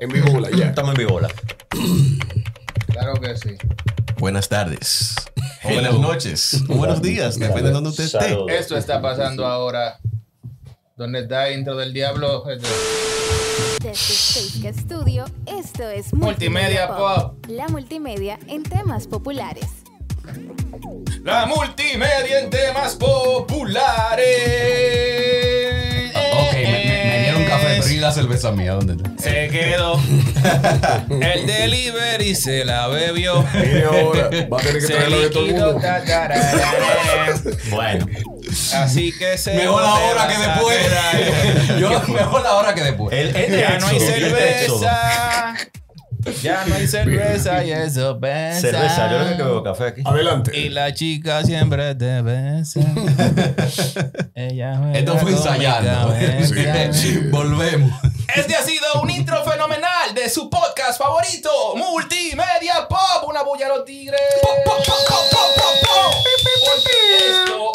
En vivo, la ya. Estamos en vivola. Claro que sí. Buenas tardes. O buenas noches. O buenos días. Depende de donde usted esté. Saludos. Esto está pasando ahora. ¿Dónde está intro del diablo? Desde Space Studio, esto es Multimedia Pop. La multimedia en temas populares. La multimedia en temas populares. ¿Y la cerveza mía? ¿Dónde está? Se quedó. El delivery se la bebió. Viene ahora. Va a tener que traerlo de todo el mundo. Bueno, Así que se. Mejor ahora que después. Yo, mejor ahora que después. el, el de Ya no hay cerveza. Ya no hay cerveza y eso pesa. Cerveza, yo lo que bebo café aquí. Adelante. Y la chica siempre te besa. Ella Esto fue ensayando. cabeza. Volvemos. Este ha sido un intro fenomenal de su podcast favorito, Multimedia Pop. Una bulla a los tigres. Esto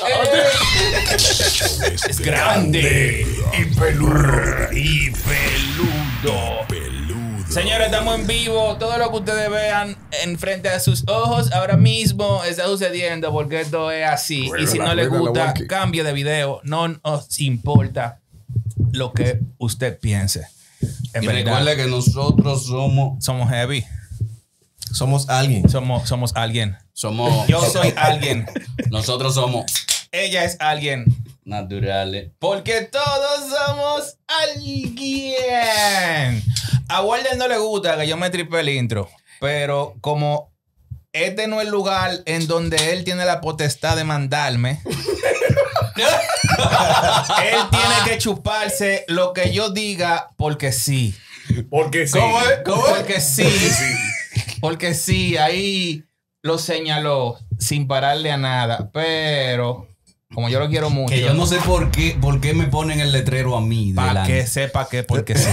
es, es grande y peludo. Y peludo. Señores, estamos en vivo. Todo lo que ustedes vean enfrente de sus ojos ahora mismo está sucediendo porque esto es así. y si no la gusta, cambie de video. No nos importa lo que usted piense. En Y verdad, recuerde que nosotros somos. somos heavy. Somos alguien. Somos, somos alguien. Somos. Yo soy alguien. Nosotros somos Ella es alguien. Naturales. Porque todos somos alguien. A Walden no le gusta que yo me tripe el intro. Pero como este no es el lugar en donde él tiene la potestad de mandarme. él tiene que chuparse lo que yo diga porque sí. Porque sí. ¿Cómo es? Porque sí. Porque sí, ahí lo señaló sin pararle a nada. Pero como yo lo quiero mucho. Que yo no sé por qué, por qué me ponen el letrero a mí. Para que sepa que porque sí.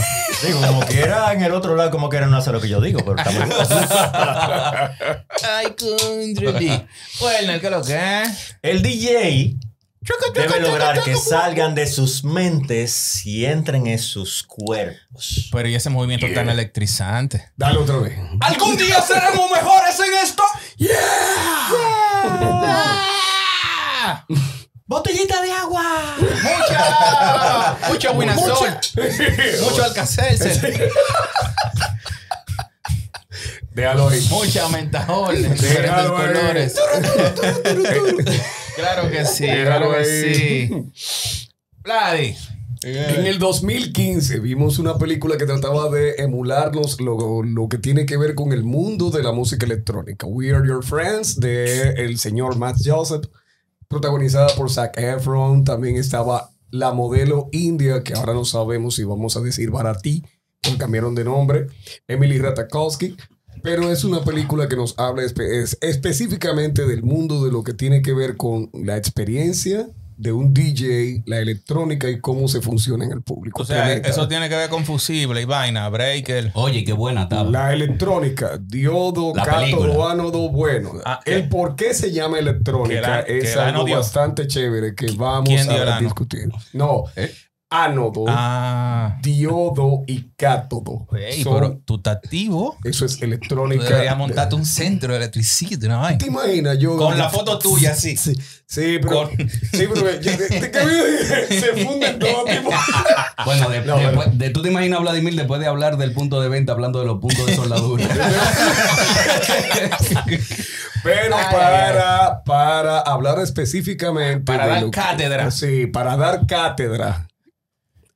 Digo, como quiera en el otro lado, como quiera no hace lo que yo digo, pero está muy bien. Ay, country. Bueno, ¿qué es lo que es? El DJ debe lograr que salgan de sus mentes y entren en sus cuerpos. Pero y ese movimiento tan electrizante. Dale otra vez. ¿Algún día seremos mejores en esto? ¡Botellita de agua! Mucha, mucho Winazol, mucho Alcacelser, Déjalo ahí. mucha mentajol en diferentes colores. claro que sí, Déjalo claro que ahí. sí. Vladi. En el 2015 vimos una película que trataba de emularnos lo, lo que tiene que ver con el mundo de la música electrónica. We Are Your Friends de el señor Matt Joseph, protagonizada por Zac Efron. También estaba la modelo india, que ahora no sabemos si vamos a decir Barati, porque cambiaron de nombre, Emily Ratajkowski. Pero es una película que nos habla es- específicamente del mundo de lo que tiene que ver con la experiencia de un DJ, la electrónica y cómo se funciona en el público. O sea, Tremenda. eso tiene que ver con fusible y vaina, breaker. Oye, qué buena tabla. La electrónica, diodo, La cátodo, ánodo, bueno. Ah, el ¿qué? por qué se llama electrónica la- es algo bastante chévere que vamos ¿Quién dio el a discutir. No, ¿Eh? Ánodo, Ah. diodo y cátodo. Ey, Son- pero tú estás activo. eso es Tú electrónica. deberías montarte un centro de electricidad, una vaina. ¿Te imaginas? Yo, Con la foto tuya, así. Sí, sí, pero, Con- sí, pero yo- de- de que se funden todo tipo. Bueno, de- No, después- de- tú te imaginas, Vladimir, después de hablar del punto de venta, hablando de los puntos de soldadura. Pero Ay, para, para hablar específicamente. Para dar lo cátedra. Sí, para dar cátedra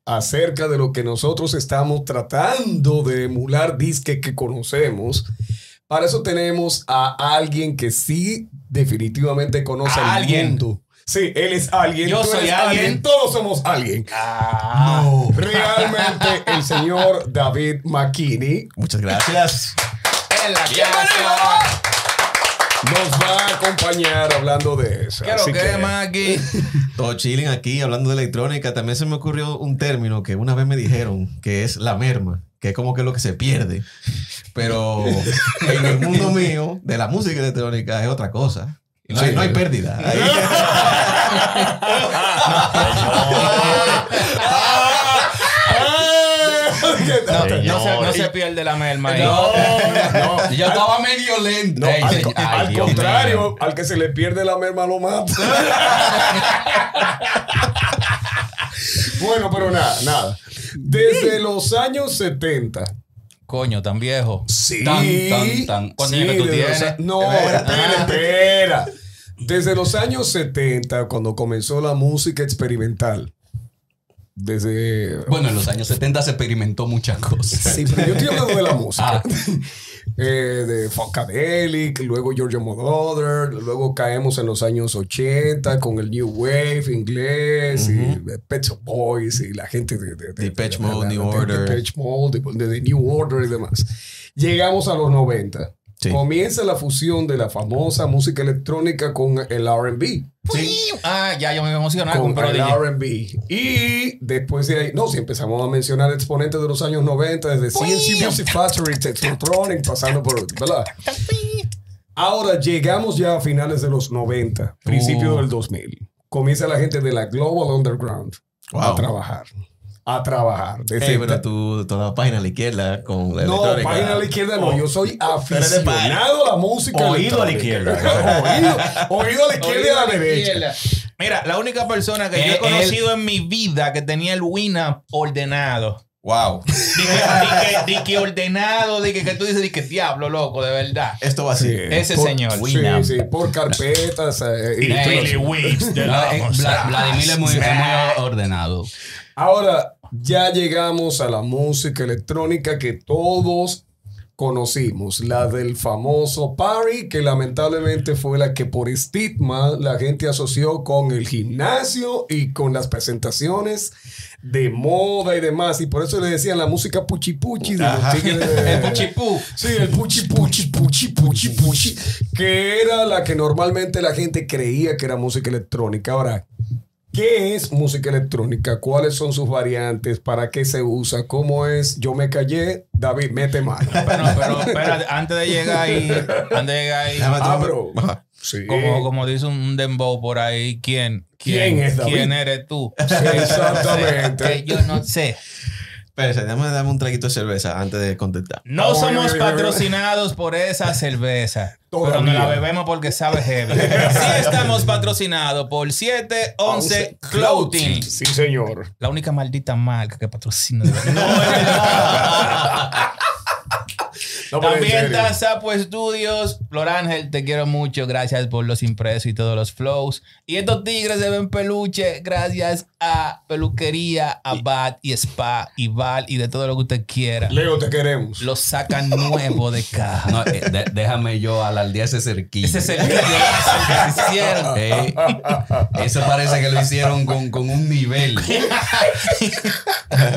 acerca de lo que nosotros estamos tratando de emular disque que conocemos. Para eso tenemos a alguien que sí definitivamente conoce ¿A al alguien? mundo. Sí, él es alguien. Yo tú soy eres alguien. Todos somos alguien. Ah. Realmente el señor David McKinney Muchas gracias. En la. Nos va a acompañar hablando de eso. ¿Qué es Así que que- es, Maggie? Todo chilling aquí hablando de electrónica. También se me ocurrió un término que una vez me dijeron que es la merma, que es como que lo que se pierde. Pero en el mundo mío de la música electrónica es otra cosa. No, hay, Sí. no hay pérdida. Ahí- No, no se, Señor. no se pierde la merma ahí. No, no. Yo estaba medio lento. No, Ey, al, contrario, mío. al que se le pierde la merma lo mata. bueno, pero nada, nada. Desde los años 70. Coño, tan viejo. Sí. Tan, tan, tan. ¿Cuántos años tú desde los tienes? a- No, Espera. espera, espera. Desde los años 70, cuando comenzó la música experimental. Desde. Bueno, en los años 70 se experimentó muchas cosas. Sí, pero yo estoy hablando de la música. Ah. Eh, de Funkadelic, luego Giorgio Moroder, luego caemos en los años 80 con el New Wave inglés y de Pet Shop Boys y la gente de, de, de- Depeche de- de- Mode, de- New de- Order. Depeche Mode, de, de New Order y demás. Llegamos a los 90. Sí. Comienza la fusión de la famosa música electrónica con el R&B. Ah, ya yo me emocionaba Con con el. R&B. Y después de ahí, no, si empezamos a mencionar exponentes de los años 90, desde CNC Music Factory, Technotronic, pasando por, ¿verdad? Ahora llegamos ya a finales de los 90, principio Uh. del 2000. Comienza la gente de la Global Underground a trabajar. A trabajar. Desde- Ey, pero tú, toda página a la izquierda con la no, electrónica. página a la izquierda no. Oh. Yo soy de aficionado a la música Oído a la izquierda. oído, oído a la izquierda y a la derecha. Mira, la única persona que yo Eh, he conocido en mi vida que tenía el Winamp ordenado. Wow. Di que, ordenado, di que, que tú dices, di que diablo, loco, de verdad. Esto va así. Ese señor. Sí, Winamp. sí, por carpetas. eh, y- Daily de eh, Vla- Vladimir es muy, es muy ordenado. Ahora, ya llegamos a la música electrónica que todos conocimos, la del famoso party, que lamentablemente fue la que por estigma la gente asoció con el gimnasio y con las presentaciones de moda y demás. Y por eso le decían la música puchi puchi de los tigres de- El puchipú. Sí, el puchi puchi puchi puchi puchi, que era la que normalmente la gente creía que era música electrónica. Ahora, ¿qué es música electrónica? ¿Cuáles son sus variantes? ¿Para qué se usa? ¿Cómo es? Yo me callé, David, mete mano. Pero, pero, espérate, antes de llegar ahí, antes de llegar ahí, Déjame Ah, pero-. Sí. como, como dice un dembow por ahí, ¿quién? ¿Quién es David? ¿Quién eres tú? Exactamente. Que yo no sé. Espérese, déjame darme un traguito de cerveza antes de contestar. No somos patrocinados por esa cerveza. Pero Todavía. no la bebemos porque sabe heavy. Sí estamos patrocinados por 711 Clothing. Sí, señor. La única maldita marca que patrocina. No, es verdad. No, También está Sapo Studios. Flor Ángel, te quiero mucho. Gracias por los impresos y todos los flows. Y estos tigres se ven peluche gracias a Peluquería, a Bat y Spa y Val y de todo lo que usted quiera. Leo, te queremos. Los sacan nuevo de caja. No, eh, de- déjame yo alardear ese cerquillo. Ese es el video que se hicieron. Eh, eso parece que lo hicieron con, con un nivel.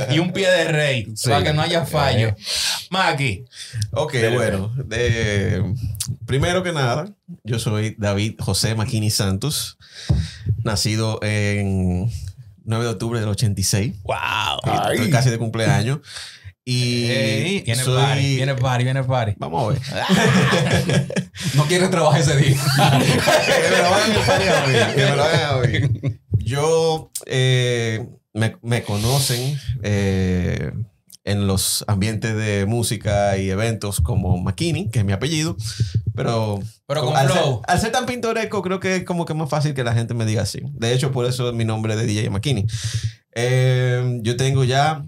y un pie de rey Sí. para que no haya fallo. Eh. Maki, Ok, bueno. de- primero que nada, yo soy David José Maquini Santos, nacido en 9 de octubre del 86. wow. Estoy casi de cumpleaños. Y Ey, viene soy- party, viene party, viene party. Vamos a ver. No quiere trabajar ese día. que me lo hagan party a mí, que me lo hagan a mí. Yo eh, me, me conocen eh, en los ambientes de música y eventos como Makini, que es mi apellido, pero, Pero con al, ser, flow. al ser tan pintoresco creo que es como que más fácil que la gente me diga así. De hecho, por eso es mi nombre de DJ Makini. Eh, yo tengo ya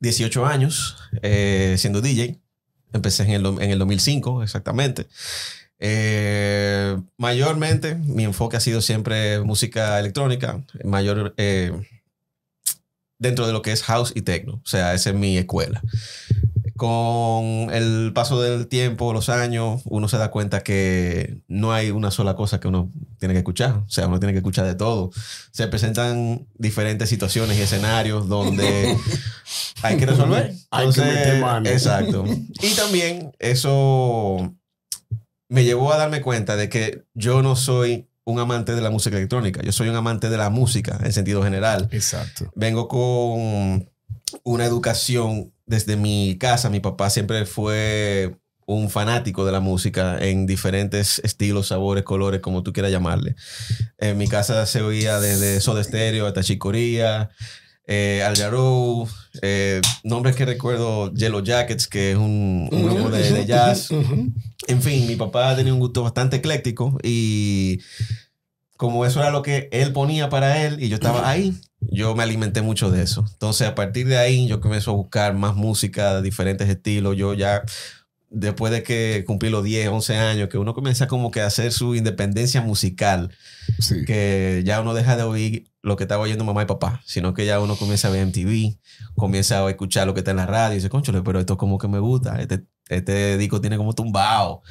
18 años eh, siendo DJ. Empecé en el, en el 2005, exactamente. Eh, mayormente, mi enfoque ha sido siempre música electrónica, mayor eh, dentro de lo que es house y techno. O sea, esa es mi escuela. Con el paso del tiempo, los años, uno se da cuenta que no hay una sola cosa que uno tiene que escuchar. O sea, uno tiene que escuchar de todo. Se presentan diferentes situaciones y escenarios donde hay que resolver. Hay que meter mano. Exacto. Y también eso me llevó a darme cuenta de que yo no soy un amante de la música electrónica. Yo soy un amante de la música en sentido general. Exacto. Vengo con una educación desde mi casa. Mi papá siempre fue un fanático de la música en diferentes estilos, sabores, colores, como tú quieras llamarle. En mi casa se oía desde Soda Stereo hasta Chicoría. Eh, Al Jarreau, eh, nombres que recuerdo, Yellow Jackets, que es un, un grupo de, de jazz. En fin, mi papá tenía un gusto bastante ecléctico y como eso era lo que él ponía para él y yo estaba ahí, yo me alimenté mucho de eso. Entonces, a partir de ahí, yo comencé a buscar más música de diferentes estilos. Yo ya, después de que cumplí los 10, 11 años, que uno comienza como que a hacer su independencia musical, Sí. que ya uno deja de oír lo que estaba oyendo mamá y papá, sino que ya uno comienza a ver MTV, comienza a escuchar lo que está en la radio y dice, conchole, pero esto como que me gusta, este, este disco tiene como tumbao.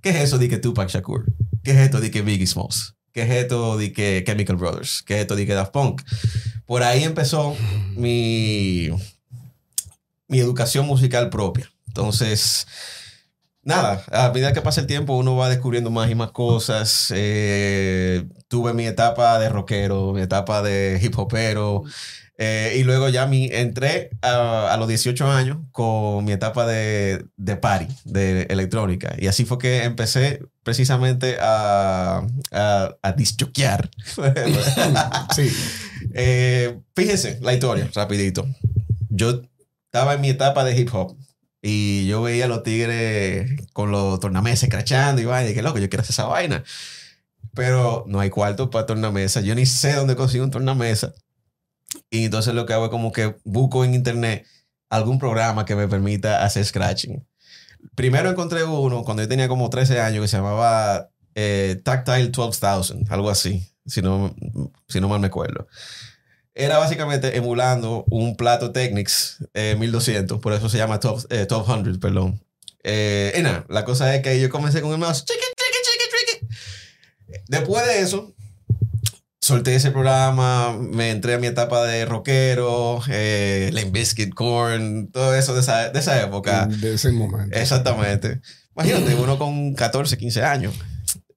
¿Qué es eso de que Tupac Shakur? ¿Qué es esto de que Biggie Smalls? ¿Qué es esto de que Chemical Brothers? ¿Qué es esto de que Daft Punk? Por ahí empezó mi, mi educación musical propia. Entonces, nada, a medida que pasa el tiempo uno va descubriendo más y más cosas. Eh, tuve mi etapa de rockero, mi etapa de hip hopero. eh, y luego ya mi, entré a, a los 18 años con mi etapa de, de party, de electrónica. Y así fue que empecé precisamente a, a, a disjoquear. Sí. Eh, fíjense la historia, rapidito. Yo estaba en mi etapa de hip hop y yo veía a los tigres con los tornameses crachando y vaina, y que loco, yo quiero hacer esa vaina. Pero no hay cuarto para tornamesa. Yo ni sé dónde consigo un tornamesa. Y entonces lo que hago es como que busco en internet algún programa que me permita hacer scratching. Primero encontré uno cuando yo tenía como 13 años que se llamaba eh, Tactile 12000, algo así, si no, si no mal me acuerdo. Era básicamente emulando un plato Technics eh, 1200, por eso se llama 12, eh, 1200, perdón. Eh, y nada, la cosa es que yo comencé con el mouse, chiqui, chiqui, chiqui. Después de eso, solté ese programa, me entré a mi etapa de rockero, eh, Limp Bizkit, Korn, todo eso de esa, de esa época. De ese momento. Exactamente. Imagínate, uno con 14, 15 años.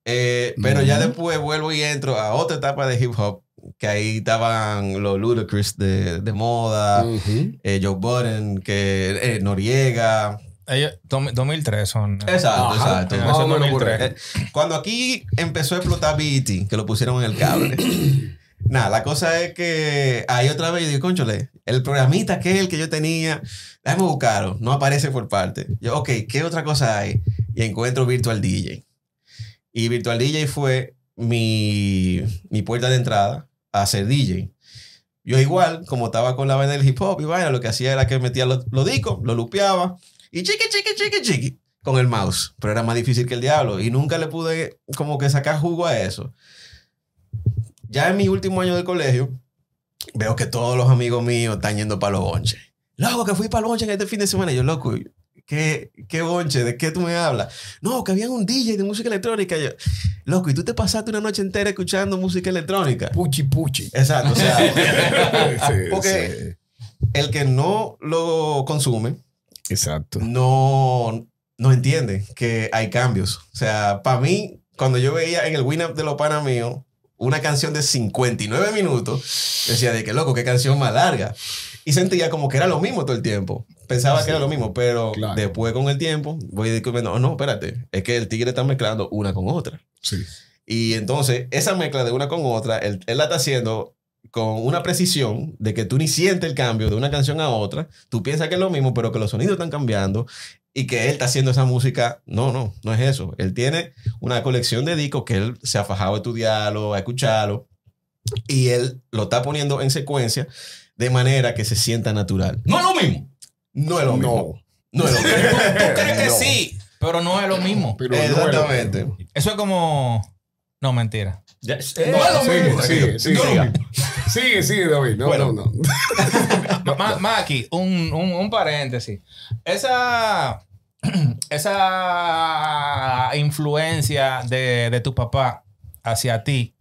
Eh, pero ya después vuelvo y entro a otra etapa de hip hop, que ahí estaban los Ludacris de, de moda, Ujú. eh, Joe Budden, que, eh, Noriega. Ellos, dos- 2003 son. Exacto, Ajá. exacto. Eso Más o es menos por 2003. ahí. Eh, Cuando aquí empezó a explotar BET, que lo pusieron en el cable. Nada, la cosa es que ahí otra vez yo digo, conchole, el programita aquel que yo tenía, déjame buscarlo, no aparece por parte. Yo, ok, ¿qué otra cosa hay? Y encuentro Virtual DJ. Y Virtual DJ fue mi, mi puerta de entrada a ser DJ. Yo igual, como estaba con la vaina del hip hop y vaina, lo que hacía era que metía los, los discos, lo lupeaba y chiqui, chiqui, chiqui, chiqui con el mouse. Pero era más difícil que el diablo y nunca le pude como que sacar jugo a eso. Ya en mi último año de colegio, veo que todos los amigos míos están yendo para los bonches. Loco, que fui para los bonches este fin de semana. Yo, loco, ¿qué, ¿qué bonche? ¿De qué tú me hablas? No, que había un DJ de música electrónica. Yo, loco, ¿y tú te pasaste una noche entera escuchando música electrónica? Puchi puchi. Exacto, o sea, Sí, Porque- sí. el que no lo consume Exacto. no, no entiende que hay cambios. O sea, para mí, cuando yo veía en el Win Up de los panas míos una canción de 59 minutos, decía de que loco, qué canción más larga. Y sentía como que era lo mismo todo el tiempo. Pensaba que era lo mismo, pero Claro. después con el tiempo voy descubriendo, oh, no, espérate, es que el tigre está mezclando una con otra. Sí. Y entonces, esa mezcla de una con otra, él, él la está haciendo con una precisión de que tú ni sientes el cambio de una canción a otra. Tú piensas que es lo mismo, pero que los sonidos están cambiando y que él está haciendo esa música. No, no, no es eso. Él tiene una colección de discos que él se ha fajado a estudiarlo, a escucharlo y él lo está poniendo en secuencia de manera que se sienta natural. No es lo mismo. No es lo mismo. No. No es lo mismo. ¿Tú crees que No. sí? Pero no es lo mismo. Pero no es lo Exactamente. mismo. Eso es como. No, mentira. Ya- No, eh, sigue, sigue, sigue, No es lo sigue. Sigue, sigue, David. No, Bueno. no, no. Más, más aquí, un, un, un paréntesis. Esa, esa influencia de, de tu papá hacia ti,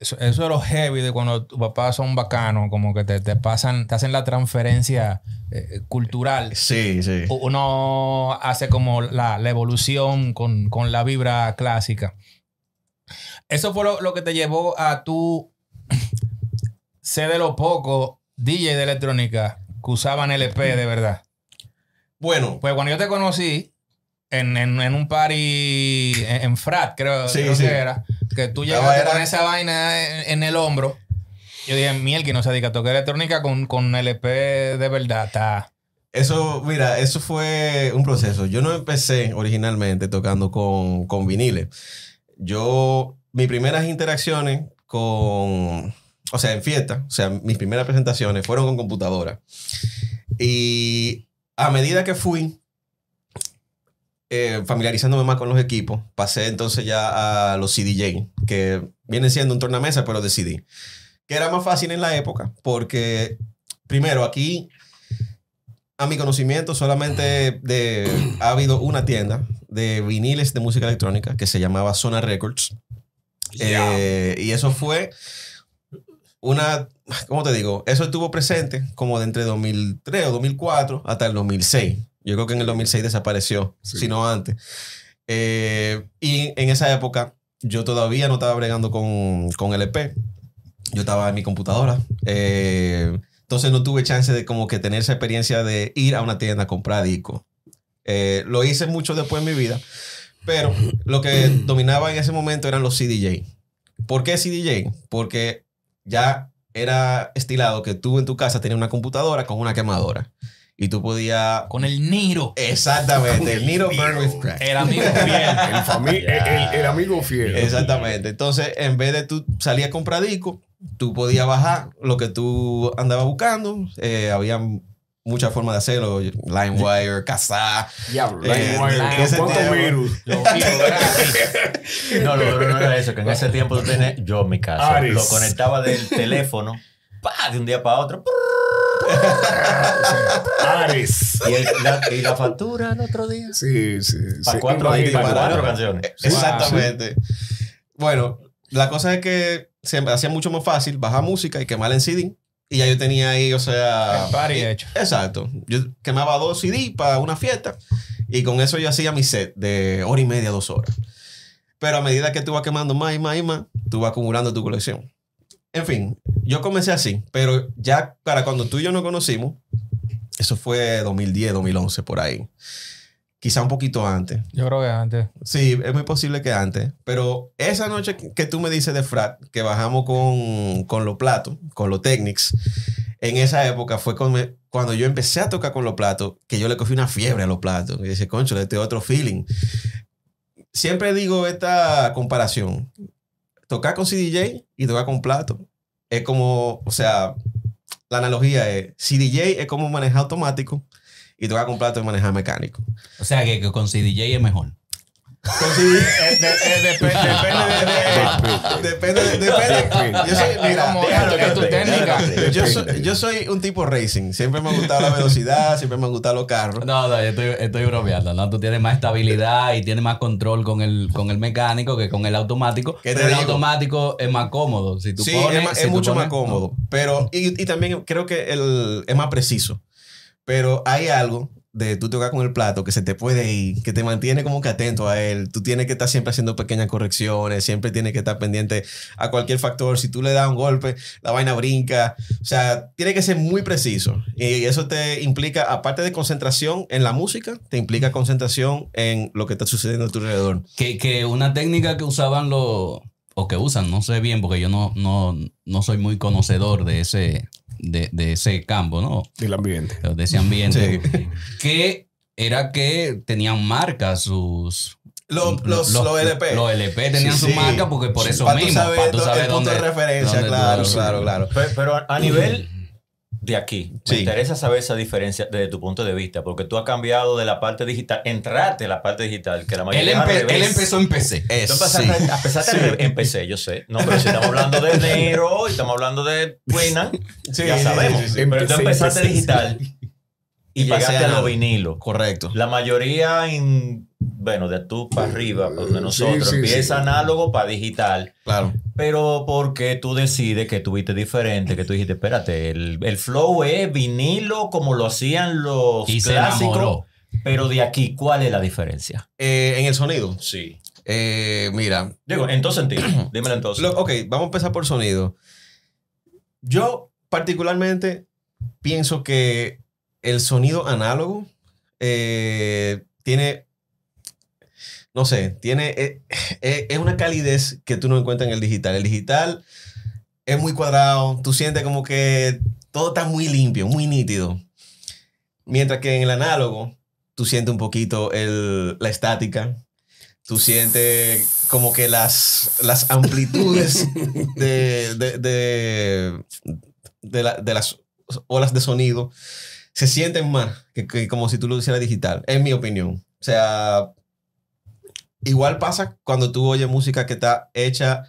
eso, eso es lo heavy de cuando tus papás son bacanos, como que te, te pasan, te hacen la transferencia eh, cultural. Sí, sí. Uno hace como la, la evolución con, con la vibra clásica. Eso fue lo, lo que te llevó a tú ser de lo poco DJ de electrónica que usaban LP de verdad. Bueno, Pues cuando yo te conocí en, en, en un party en, en Frat, creo, Sí, creo sí. que era, que tú llegaste era- con esa vaina en, el hombro Yo dije, miel que no se dedica a tocar electrónica con, con LP de verdad. Está. Eso, mira, eso fue un proceso. Yo no empecé originalmente tocando con, con viniles. Yo, mis primeras interacciones con, o sea, en fiesta, o sea, mis primeras presentaciones fueron con computadora. Y a medida que fui eh, familiarizándome más con los equipos, pasé entonces ya a los CDJ, que vienen siendo un tornamesa, pero de CD. Que era más fácil en la época, porque primero aquí, a mi conocimiento, solamente de, ha habido una tienda de viniles de música electrónica que se llamaba Zona Records. Eh, y eso fue una, ¿cómo te digo? Eso estuvo presente como de entre 2003 o 2004 hasta el 2006. Yo creo que en el 2006 desapareció, Sí. si no antes. Eh, y en esa época yo todavía no estaba bregando con, con LP. Yo estaba en mi computadora. Eh, entonces no tuve chance de como que tener esa experiencia de ir a una tienda a comprar disco. Eh, lo hice mucho después en mi vida. Pero lo que dominaba en ese momento eran los CDJ. ¿Por qué CDJ? Porque ya era estilado que tú en tu casa tenías una computadora con una quemadora. Y tú podías... Con el Niro. Exactamente, el Niro Burn with Crack. El amigo fiel. El, fami- el, el amigo fiel. Exactamente. Entonces, en vez de tú salir a comprar disco, tú podías bajar lo que tú andabas buscando. Eh, había muchas formas de hacerlo. LimeWire, Kazaa. Diablo. Eh, ese ¿Cuántos virus? No, lo duro no era eso, que en ese tiempo tú tenías, yo en mi casa, Ares. lo conectaba del teléfono, pa, de un día para otro, Ares. y, el- la, y la factura el otro día. Sí, sí. Para sí. cuatro días, para Imagínate. cuatro canciones. Exactamente. Bueno, la cosa es que se me hacía mucho más fácil bajar música y quemarla en CD. Y ya yo tenía ahí, o sea... El party y- hecho. Exacto. Yo quemaba dos CD para una fiesta y con eso yo hacía mi set de hora y media, dos horas. Pero a medida que tú vas quemando más y más y más, tú vas acumulando tu colección. En fin, yo comencé así, pero ya para cuando tú y yo nos conocimos, eso fue 2010, 2011, por ahí. Quizá un poquito antes. Yo creo que antes. Sí, es muy posible que antes. Pero esa noche que tú me dices de frat, que bajamos con, con los platos, con los Technics, en esa época fue con me- cuando yo empecé a tocar con los platos, que yo le cogí una fiebre a los platos. Y dije, concho, este es otro feeling. Siempre digo esta comparación. Tocar con CDJ y tocar con plato es como, o sea, la analogía es, CDJ es como manejar automático y tocar con plato es manejar mecánico. O sea que, que con CDJ es mejor. Eh, de- eh, depe- depende de- Depende, depende. Yo soy, mira, como- déjalo es tu que- técnica. déjalo que- yo soy, yo soy un tipo racing. Siempre me ha gustado la velocidad, siempre me han gustado los carros. No, no, yo estoy, estoy bromeando, ¿no? Tú tienes más estabilidad y tienes más control con el, con el mecánico que con el automático. ¿Qué te Pero el digo? automático es más cómodo. Si tú sí, pones, es, ma- si es tú mucho pones- más cómodo. Pero, y, y también creo que el, es más preciso. Pero hay algo de tú tocar con el plato que se te puede ir, que te mantiene como que atento a él. Tú tienes que estar siempre haciendo pequeñas correcciones, siempre tienes que estar pendiente a cualquier factor. Si tú le das un golpe, la vaina brinca. O sea, tiene que ser muy preciso. Y eso te implica, aparte de concentración en la música, te implica concentración en lo que está sucediendo a tu alrededor. Que, que una técnica que usaban los, o que usan, no sé bien, porque yo no, no, no soy muy conocedor de ese, de, de ese campo, ¿no? Del ambiente. De ese ambiente. Sí. Que era que tenían marcas sus... Los, los, los, LP. Los LP tenían Sí, su sí. marca porque por eso Para tú mismo. saber para tú saber el punto de referencia, dónde claro, claro, claro. Pero, pero a- a nivel de aquí, Sí. me interesa saber esa diferencia desde tu punto de vista, porque tú has cambiado de la parte digital, entrarte a la parte digital, que la Él, mayoría al empe- él empezó en PC. Es- Tú sí. a empezaste al revés. empecé, yo sé. No, pero si estamos hablando de Nero y estamos hablando de Sí, ya sí, sabemos. sí, sí, sí. Pero tú empezaste digital y, Y llegaste a a lo nada. vinilo. Correcto. La mayoría en, bueno, de tú para arriba, pues, de nosotros, sí, empieza sí. análogo para digital. Claro. Pero porque tú decides que tuviste diferente, que tú dijiste, espérate, el, el flow es vinilo como lo hacían los Y clásicos. Pero de aquí, ¿cuál es la diferencia? Eh, en el sonido. Sí. Eh, mira. Digo, en todo sentido. Dímelo entonces. lo- ok, vamos a empezar por sonido. Yo, particularmente, pienso que el sonido análogo eh, tiene. No sé, tiene. eh, eh, es una calidez que tú no encuentras en el digital. El digital es muy cuadrado, tú sientes como que todo está muy limpio, muy nítido. Mientras que en el análogo, tú sientes un poquito el, la estática, tú sientes como que las, las amplitudes de, de, de, de la- de las olas de sonido se sienten más que, que como si tú lo hicieras digital, en mi opinión. O sea, igual pasa cuando tú oyes música que está hecha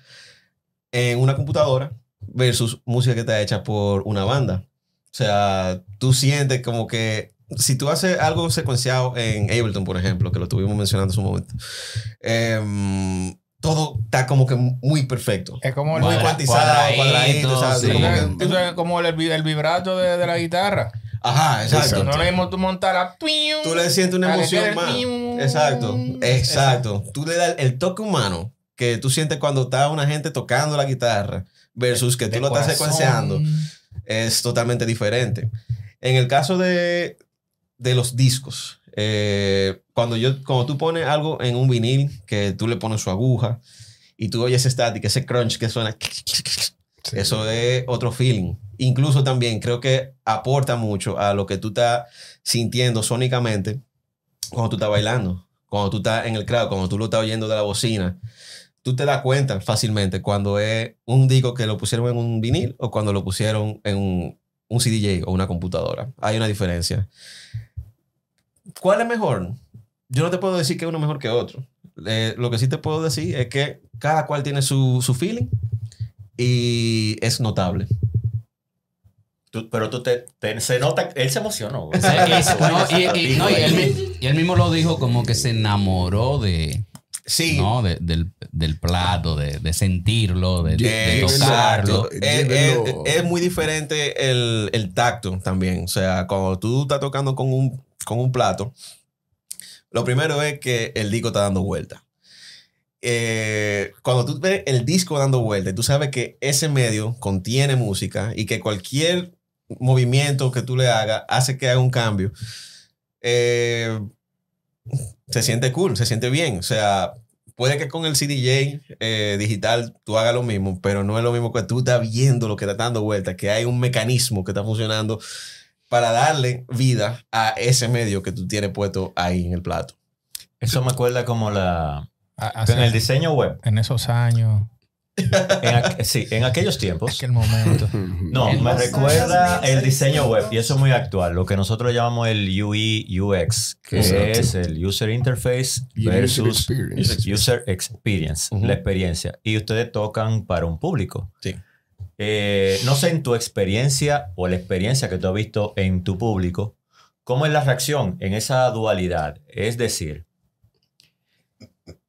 en una computadora versus música que está hecha por una banda. O sea, tú sientes como que si tú haces algo secuenciado en Ableton, por ejemplo, que lo estuvimos mencionando en su momento, em, todo está como que muy perfecto. Es como el, Muy Cuadra- cuantizado, cuadradito, cuadradito, ¿sabes? sí. Como que- el, el vibrato de, de la guitarra. Ajá, exacto. No le mismo tú montar. Tú le sientes una emoción más. Exacto, exacto. Tú le das el toque humano que tú sientes cuando está una gente tocando la guitarra versus que tú De lo estás secuenciando. Es totalmente diferente. En el caso de, de los discos, eh, cuando, yo, cuando tú pones algo en un vinil, que tú le pones su aguja y tú oyes estática, ese crunch que suena, eso es otro feeling. Incluso también creo que aporta mucho a lo que tú estás sintiendo sónicamente cuando tú estás bailando, cuando tú estás en el crowd, cuando tú lo estás oyendo de la bocina. Tú te das cuenta fácilmente cuando es un disco que lo pusieron en un vinil o cuando lo pusieron en un, un CDJ o una computadora. Hay una diferencia. ¿Cuál es mejor? Yo no te puedo decir que uno es mejor que otro. Eh, lo que sí te puedo decir es que cada cual tiene su, su feeling y es notable. Tú- pero tú te, te- se nota, él se emocionó. O sea, y, no, y- y- no, y él, mi- y él mismo lo dijo como que se enamoró de, Sí, ¿no? de- del, del plato, de, de sentirlo, de, de- tocarlo. Es, es- Llévenlo. es muy diferente el, el tacto también. O sea, cuando tú estás tocando con un, con un plato, lo primero es que el disco está dando vuelta. Eh, cuando tú ves el disco dando vuelta, y tú sabes que ese medio contiene música y que cualquier movimiento que tú le hagas hace que haga un cambio. eh, se siente cool, se siente bien. O sea, puede que con el CDJ eh, digital tú hagas lo mismo, pero no es lo mismo que tú estás viendo lo que está dando vuelta, que hay un mecanismo que está funcionando para darle vida a ese medio que tú tienes puesto ahí en el plato. Eso me acuerda como la... Hace- En el diseño web. en esos años, En sí, en aquellos tiempos. aquel momento. No, me recuerda el diseño web y eso es muy actual, lo que nosotros llamamos el UI UX, que Exacto. es el User Interface User versus experience. User Experience, la experiencia. Y ustedes tocan para un público. Sí. Eh, no sé en tu experiencia o la experiencia que tú has visto en tu público, ¿cómo es la reacción en esa dualidad? Es decir,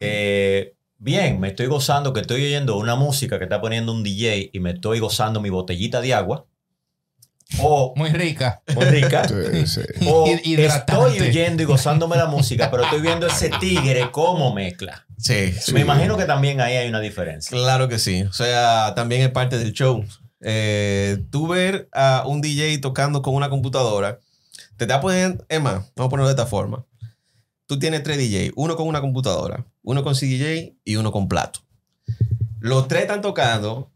eh, bien, me estoy gozando que estoy oyendo una música que está poniendo un DJ y me estoy gozando mi botellita de agua. O Muy rica. muy rica. Sí, sí. O estoy oyendo y gozándome la música, pero estoy viendo ese tigre cómo mezcla. Sí, Me imagino que también ahí hay una diferencia. Claro que sí. O sea, también es parte del show. Eh, tú ver a un DJ tocando con una computadora, te está poniendo, más, vamos a ponerlo de esta forma. Tú tienes tres DJ, uno con una computadora, uno con CDJ y uno con plato. Los tres están tocando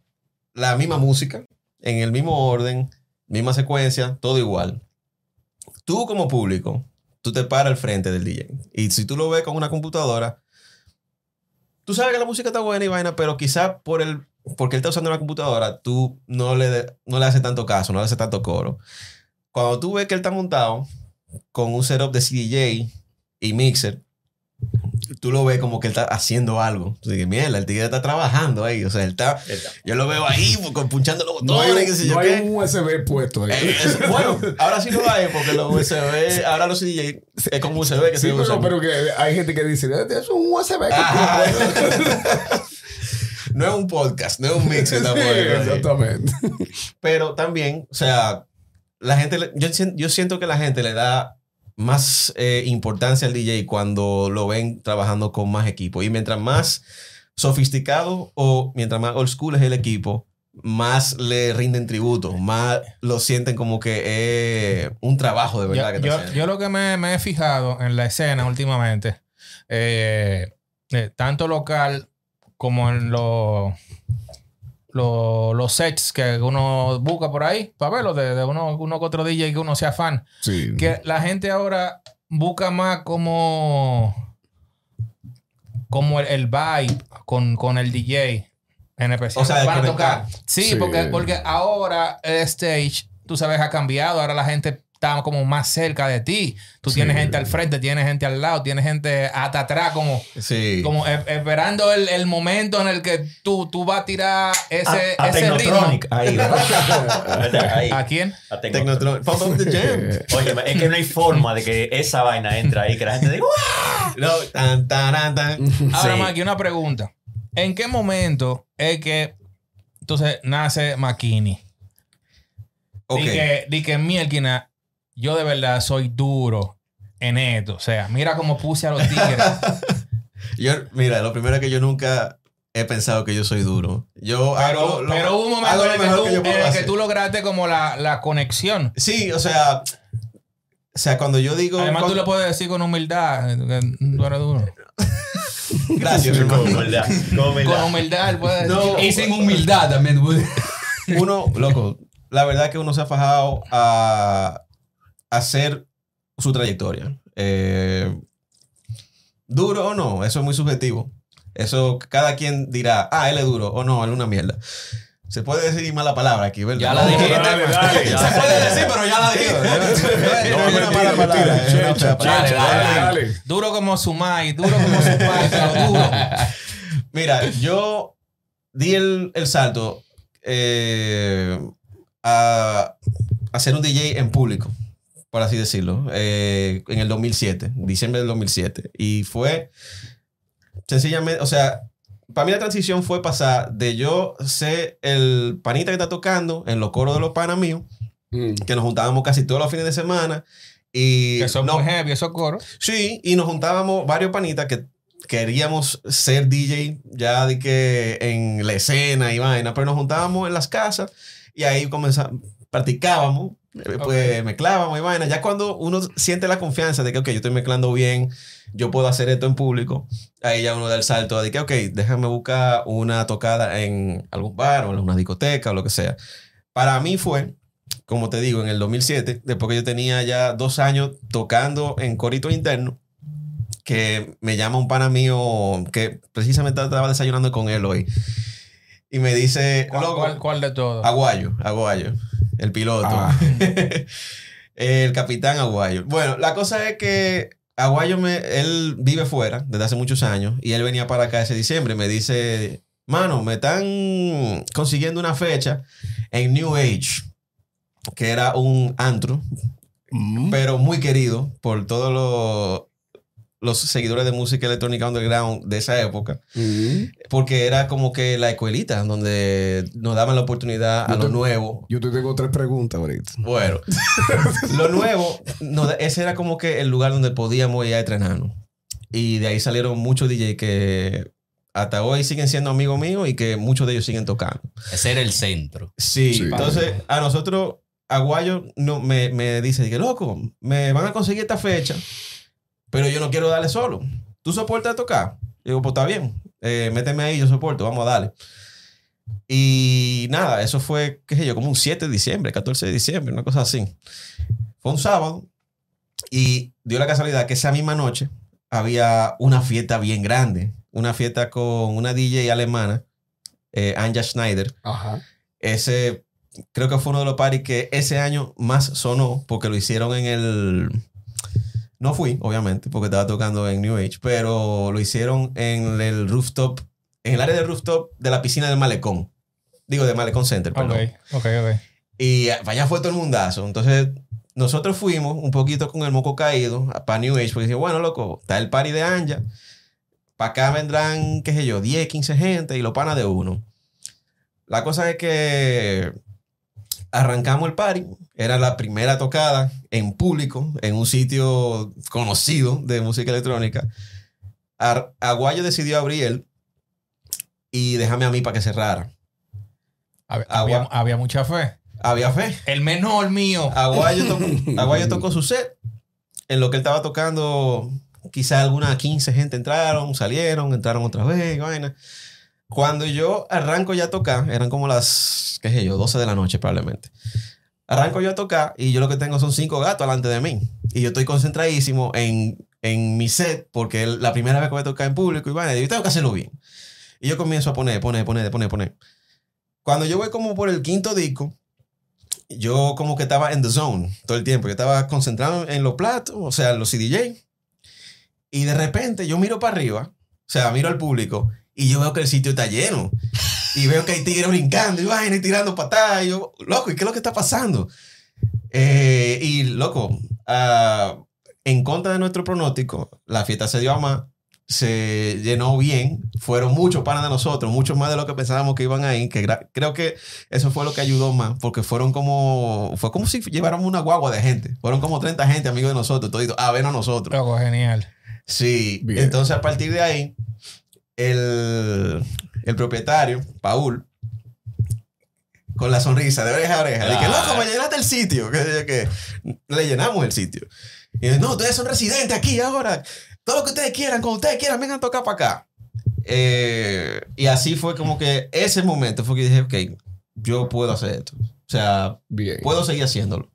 la misma música, en el mismo orden, misma secuencia, todo igual. Tú como público, tú te paras al frente del DJ. Y si tú lo ves con una computadora, tú sabes que la música está buena y vaina, pero quizá por el, porque él está usando una computadora, tú no le, no le haces tanto caso, no le haces tanto coro. Cuando tú ves que él está montado con un setup de CDJ y mixer, tú lo ves como que él está haciendo algo. Tú dices, mierda, el tigre está trabajando ahí. O sea, él está, yo lo veo ahí con- punchando los No botones, hay, qué sé no yo hay qué. un USB puesto ahí. Eh, es- bueno, ahora sí lo hay porque los USB, ahora los CDJ es como USB que Sí, se usa. pero, pero que hay gente que dice, "Eh, es un USB. que Ajá. tú puedes-". No es un podcast, no es un mix. Sí, exactamente. Pero también, o sea, la gente, yo, yo siento que la gente le da más eh, importancia al DJ cuando lo ven trabajando con más equipo. Y mientras más sofisticado o mientras más old school es el equipo, más le rinden tributo, más lo sienten como que es un trabajo de Yo, verdad que está yo- yo lo que me, me he fijado en la escena últimamente, eh, eh, tanto local como en lo lo- los sets que uno busca por ahí para verlo de, de uno, uno que otro DJ que uno sea fan. Sí. Que la gente ahora busca más como como el, el vibe con, con el DJ en especial O sea, de para tocar. Sí, Sí. Porque, porque ahora el stage, tú sabes, ha cambiado. Ahora la gente está como más cerca de ti. Tú tienes gente al frente, tienes gente al lado, tienes gente hasta atrás como... Sí. Como e- esperando el, el momento en el que tú, tú vas a tirar ese, a, a ese ritmo. Technotronic. Ahí. ¿A quién? A Technotronic. Oye, es que no hay forma de que esa vaina entre ahí, que la gente diga, "¡Uah!". No, tan, tan, tan. Ahora, Sí. Maki, una pregunta. ¿En qué momento es que entonces nace Makini? Ok. Di que, di que mielquina, yo de verdad soy duro en esto. O sea, mira cómo puse a los tigres. Yo, mira, lo primero es que yo nunca he pensado que yo soy duro. Yo Pero, hago lo- pero hubo un momento en el que, tú, que yo puedo en el que hacer. tú lograste como la, la conexión. Sí, o sea, o sea, cuando yo digo. Además, tú lo puedes decir con humildad. que Tú eres duro. Gracias, Con humildad, con humildad. Con humildad, puedes No. decir. Y sin humildad también. Uno, loco, la verdad es que uno se ha fajado a hacer su trayectoria. Eh, duro o no, eso es muy subjetivo. Eso cada quien dirá, ah, él es duro o no, él es una mierda. Se puede decir mala palabra aquí, ¿verdad? Ya la No. Dale, dale, Se ya. puede decir, pero ya la dije. No, No, es una mentira, mala palabra, mentira. es una Checha, mala palabra. checha, Dale, dale, dale. dale. Duro como Sumai, duro como Sumai, pero duro. Mira, yo di el, el salto eh, a, a ser un DJ en público, por así decirlo, eh, en el 2007, diciembre del 2007. Y fue sencillamente, o sea, para mí la transición fue pasar de yo ser el panita que está tocando en los coros de los panas míos, Mm. que nos juntábamos casi todos los fines de semana. Y Que son no- muy heavy, esos coros. Sí, y nos juntábamos varios panitas que queríamos ser DJ ya de que en la escena y vaina, pero nos juntábamos en las casas y ahí comenzamos, practicábamos, eh, pues mezclábamos y vaina. Ya cuando uno siente la confianza de que, ok, yo estoy mezclando bien, yo puedo hacer esto en público, ahí ya uno da el salto de que, ok, déjame buscar una tocada en algún bar o en una discoteca o lo que sea. Para mí fue, como te digo, en el 2007, después que yo tenía ya dos años tocando en corito interno, que me llama un pana mío que precisamente estaba desayunando con él hoy. Y me dice, ¿Cuál, loco, cuál- cuál de todos? Aguayo, Aguayo, el piloto. Ah. el capitán Aguayo. Bueno, la cosa es que Aguayo, me, él vive fuera desde hace muchos años y él venía para acá ese diciembre y me dice, mano, me están consiguiendo una fecha en New Age, que era un antro, Mm. pero muy querido por todos los, los seguidores de música electrónica underground de esa época, porque era como que la escuelita donde nos daban la oportunidad a lo nuevo. Yo te tengo tres preguntas ahorita. Bueno, lo nuevo, no, ese era como que el lugar donde podíamos ir a entrenarnos. Y de ahí salieron muchos DJ que hasta hoy siguen siendo amigos míos y que muchos de ellos siguen tocando. Ese era el centro. Sí, Sí. entonces a nosotros, Aguayo no, me, me dice, que loco, me van a conseguir esta fecha, pero yo no quiero darle solo. ¿Tú soportas tocar? Digo, pues está bien, eh, méteme ahí, yo soporto, vamos a darle. Y nada, eso fue, qué sé yo, como un 7 de diciembre, 14 de diciembre, una cosa así. Fue un sábado y dio la casualidad que esa misma noche había una fiesta bien grande, una fiesta con una DJ alemana, eh, Anja Schneider. Ajá. Ese creo que fue uno de los parties que ese año más sonó porque lo hicieron en el... No fui, obviamente, porque estaba tocando en New Age, pero lo hicieron en el rooftop, en el área del rooftop de la piscina del Malecón. Digo, de Malecón Center, Ok, perdón. ok, ok. Y para allá fue todo el mundazo. Entonces, nosotros fuimos un poquito con el moco caído para New Age, porque dije, bueno, loco, está el party de Anja. Para acá vendrán, qué sé yo, 10, 15 gente y los panas de uno. La cosa es que arrancamos el party. Era la primera tocada en público, en un sitio conocido de música electrónica. Ar- Aguayo decidió abrir él y déjame a mí para que cerrara. Había, Agua. había- había mucha fe. Había fe. El menor mío. Aguayo tocó, Aguayo tocó su set. En lo que él estaba tocando, quizá algunas 15 gente entraron, salieron, entraron otra vez, y vaina. Cuando yo arranco ya a tocar, eran como las, qué sé yo, 12 de la noche probablemente. Arranco yo a tocar y yo lo que tengo son cinco gatos delante de mí. Y yo estoy concentradísimo en, en mi set porque la primera vez que voy a tocar en público y bueno, yo tengo que hacerlo bien. Y yo comienzo a poner, poner, poner, poner, poner. Cuando yo voy como por el quinto disco, yo como que estaba en the zone todo el tiempo. Yo estaba concentrado en los platos, o sea, en los CDJ. Y de repente yo miro para arriba, o sea, miro al público y yo veo que el sitio está lleno. Y veo que hay tigres brincando y vaina y tirando patadas. Y yo, loco, ¿y qué es lo que está pasando? Eh, y loco, ah, en contra de nuestro pronóstico, la fiesta se dio a más, se llenó bien, fueron muchos panas de nosotros, muchos más de lo que pensábamos que iban ahí, que creo que eso fue lo que ayudó más, porque fueron como, fue como si lleváramos una guagua de gente, fueron como 30 gente amigos de nosotros, toditos, a ver a nosotros. Loco, genial. Sí, Bien. entonces a partir de ahí, el, el propietario, Paul, con la sonrisa de oreja a oreja, de que Claro. loco, me llenaste el sitio, que, que le llenamos el sitio. Y dice, no, ustedes son residentes aquí ahora, todo lo que ustedes quieran, cuando ustedes quieran, vengan a tocar para acá. Eh, y así fue como que ese momento fue que dije, ok, yo puedo hacer esto. O sea, Bien. puedo seguir haciéndolo.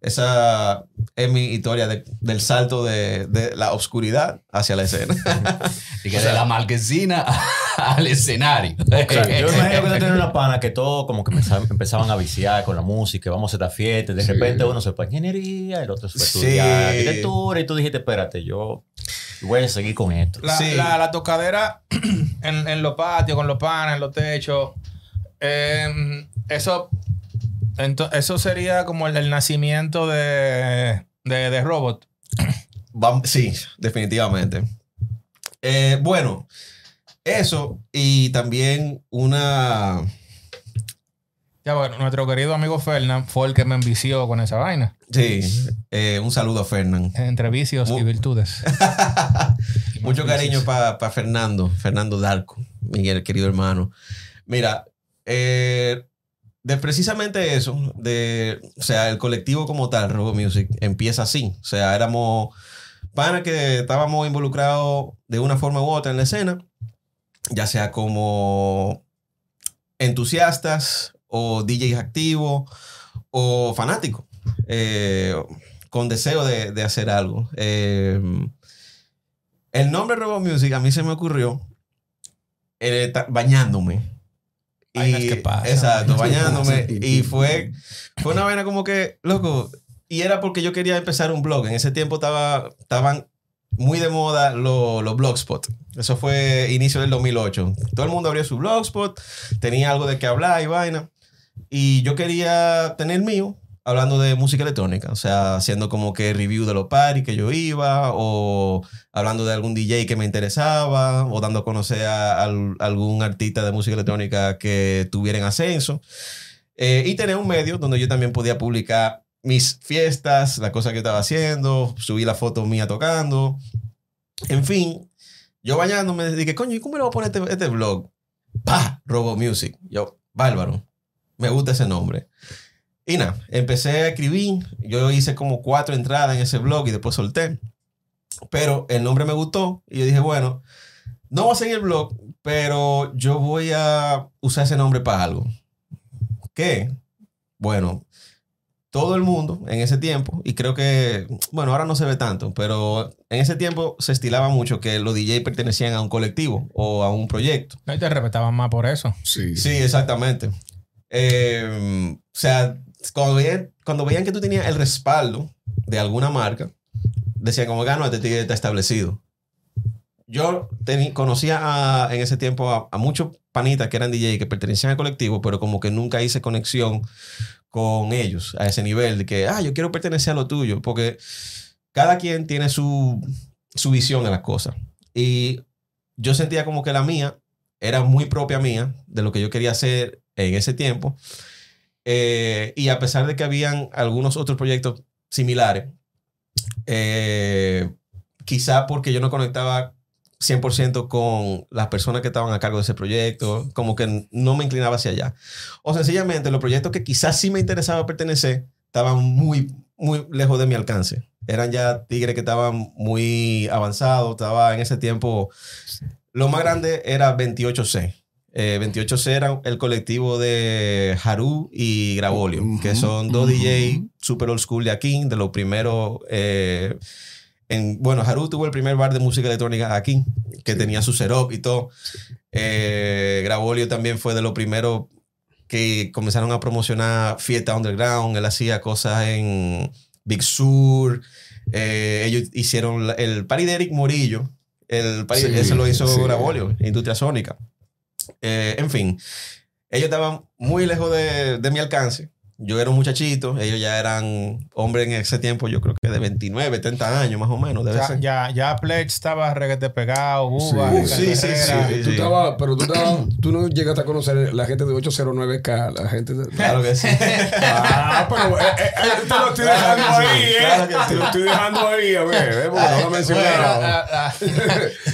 Esa es mi historia de- del salto de, de la oscuridad hacia la escena. Y que de la marquesina al escenario. Yo imagino que tú tienes una pana que todo como que empezaba- empezaban a viciar con la música, vamos a esta fiesta, y de Sí. repente uno se fue a ingeniería, el otro se fue a Sí. estudiar arquitectura, y tú dijiste, espérate, yo voy a seguir con esto. La, Sí. la, la tocadera en, en los patios, con los panes, en los techos. eh, eso, ento- eso sería como el, el nacimiento de, de, de Robot. Sí, definitivamente. Eh, bueno, eso y también una... Ya bueno, nuestro querido amigo Fernán fue el que me envició con esa vaina. Sí, eh, un saludo a Fernán. Entre vicios y virtudes. Mucho cariño para Fernando, Fernando Darco, Miguel, querido hermano. Mira, eh, de precisamente eso, de, o sea, el colectivo como tal, Robo Music, empieza así. O sea, éramos panas que estábamos involucrados de una forma u otra en la escena, ya sea como entusiastas o DJs activos o fanáticos, eh, con deseo de, de hacer algo. Eh, el nombre Robo Music a mí se me ocurrió eh, bañándome. Vainas que pasan. Exacto, bañándome. Y fue, fue una vaina como que, loco, y era porque yo quería empezar un blog. En ese tiempo estaba, estaban muy de moda los los blogspot. Eso fue inicio del 2008. Todo el mundo abrió su blogspot, tenía algo de qué hablar y vaina. Y yo quería tener mío hablando de música electrónica, o sea, haciendo como que review de los parties que yo iba, o hablando de algún DJ que me interesaba, o dando a conocer a, al- algún artista de música electrónica que tuviera en ascenso. Eh, y tener un medio donde yo también podía publicar mis fiestas, las cosas que estaba haciendo, subir la foto mía tocando. En fin, yo bañándome dije, coño, ¿y cómo le voy a poner este, este blog? ¡Pah! Robo Music. Yo, bárbaro. Me gusta ese nombre. Y nada, empecé a escribir. Yo hice como cuatro entradas en ese blog y después solté. Pero el nombre me gustó y yo dije, bueno, no voy a seguir el blog, pero yo voy a usar ese nombre para algo. ¿Qué? Bueno, todo el mundo en ese tiempo, y creo que, bueno, ahora no se ve tanto, pero en ese tiempo se estilaba mucho que los DJ pertenecían a un colectivo o a un proyecto. No, y te respetaban más por eso. Sí. Sí, exactamente. Eh, o sea, cuando veían, cuando veían que tú tenías el respaldo de alguna marca, decían como gano, este tigre está establecido. Yo conocía en ese tiempo a, a muchos panitas que eran DJ que pertenecían al colectivo, pero como que nunca hice conexión con ellos a ese nivel de que, ah, yo quiero pertenecer a lo tuyo, porque cada quien tiene su, su visión de las cosas. Y yo sentía como que la mía era muy propia mía, de lo que yo quería hacer en ese tiempo. Eh, y a pesar de que habían algunos otros proyectos similares, eh, quizá porque yo no conectaba 100% con las personas que estaban a cargo de ese proyecto, como que no me inclinaba hacia allá. O sencillamente los proyectos que quizás sí me interesaba pertenecer estaban muy, muy lejos de mi alcance. Eran ya tigres que estaban muy avanzados, estaba en ese tiempo Lo más grande era 28C. Eh, 28C era el colectivo de Haru y Gravolio, que son dos DJ super old school de aquí, de los primeros. eh, en, bueno, Haru tuvo el primer bar de música electrónica aquí, que tenía su setup y todo. Eh, Gravolio también fue de los primeros que comenzaron a promocionar fiesta underground. Él hacía cosas en Big Sur. Eh, ellos hicieron el party de Eric Morillo. El party, Sí, ese lo hizo sí. Gravolio, Industria Sónica. Eh, en fin, ellos estaban muy lejos de, de mi alcance. Yo era un muchachito, ellos ya eran hombres en ese tiempo, yo creo que de 29, 30 años más o menos. Debe Ya, ser. ya, ya Pledge estaba reguete pegado, Buba, Sí, Ricardo sí, sí, sí. Tú estabas- pero tú, estabas- tú no llegaste a conocer la gente de 809K, la gente de... Claro que sí. Ah, pero eh, eh, eh, te lo estoy Claro dejando sí, ahí, ¿eh? claro que Te lo estoy dejando ahí, a ver, eh, porque no lo mencioné. Bueno, ah, ah,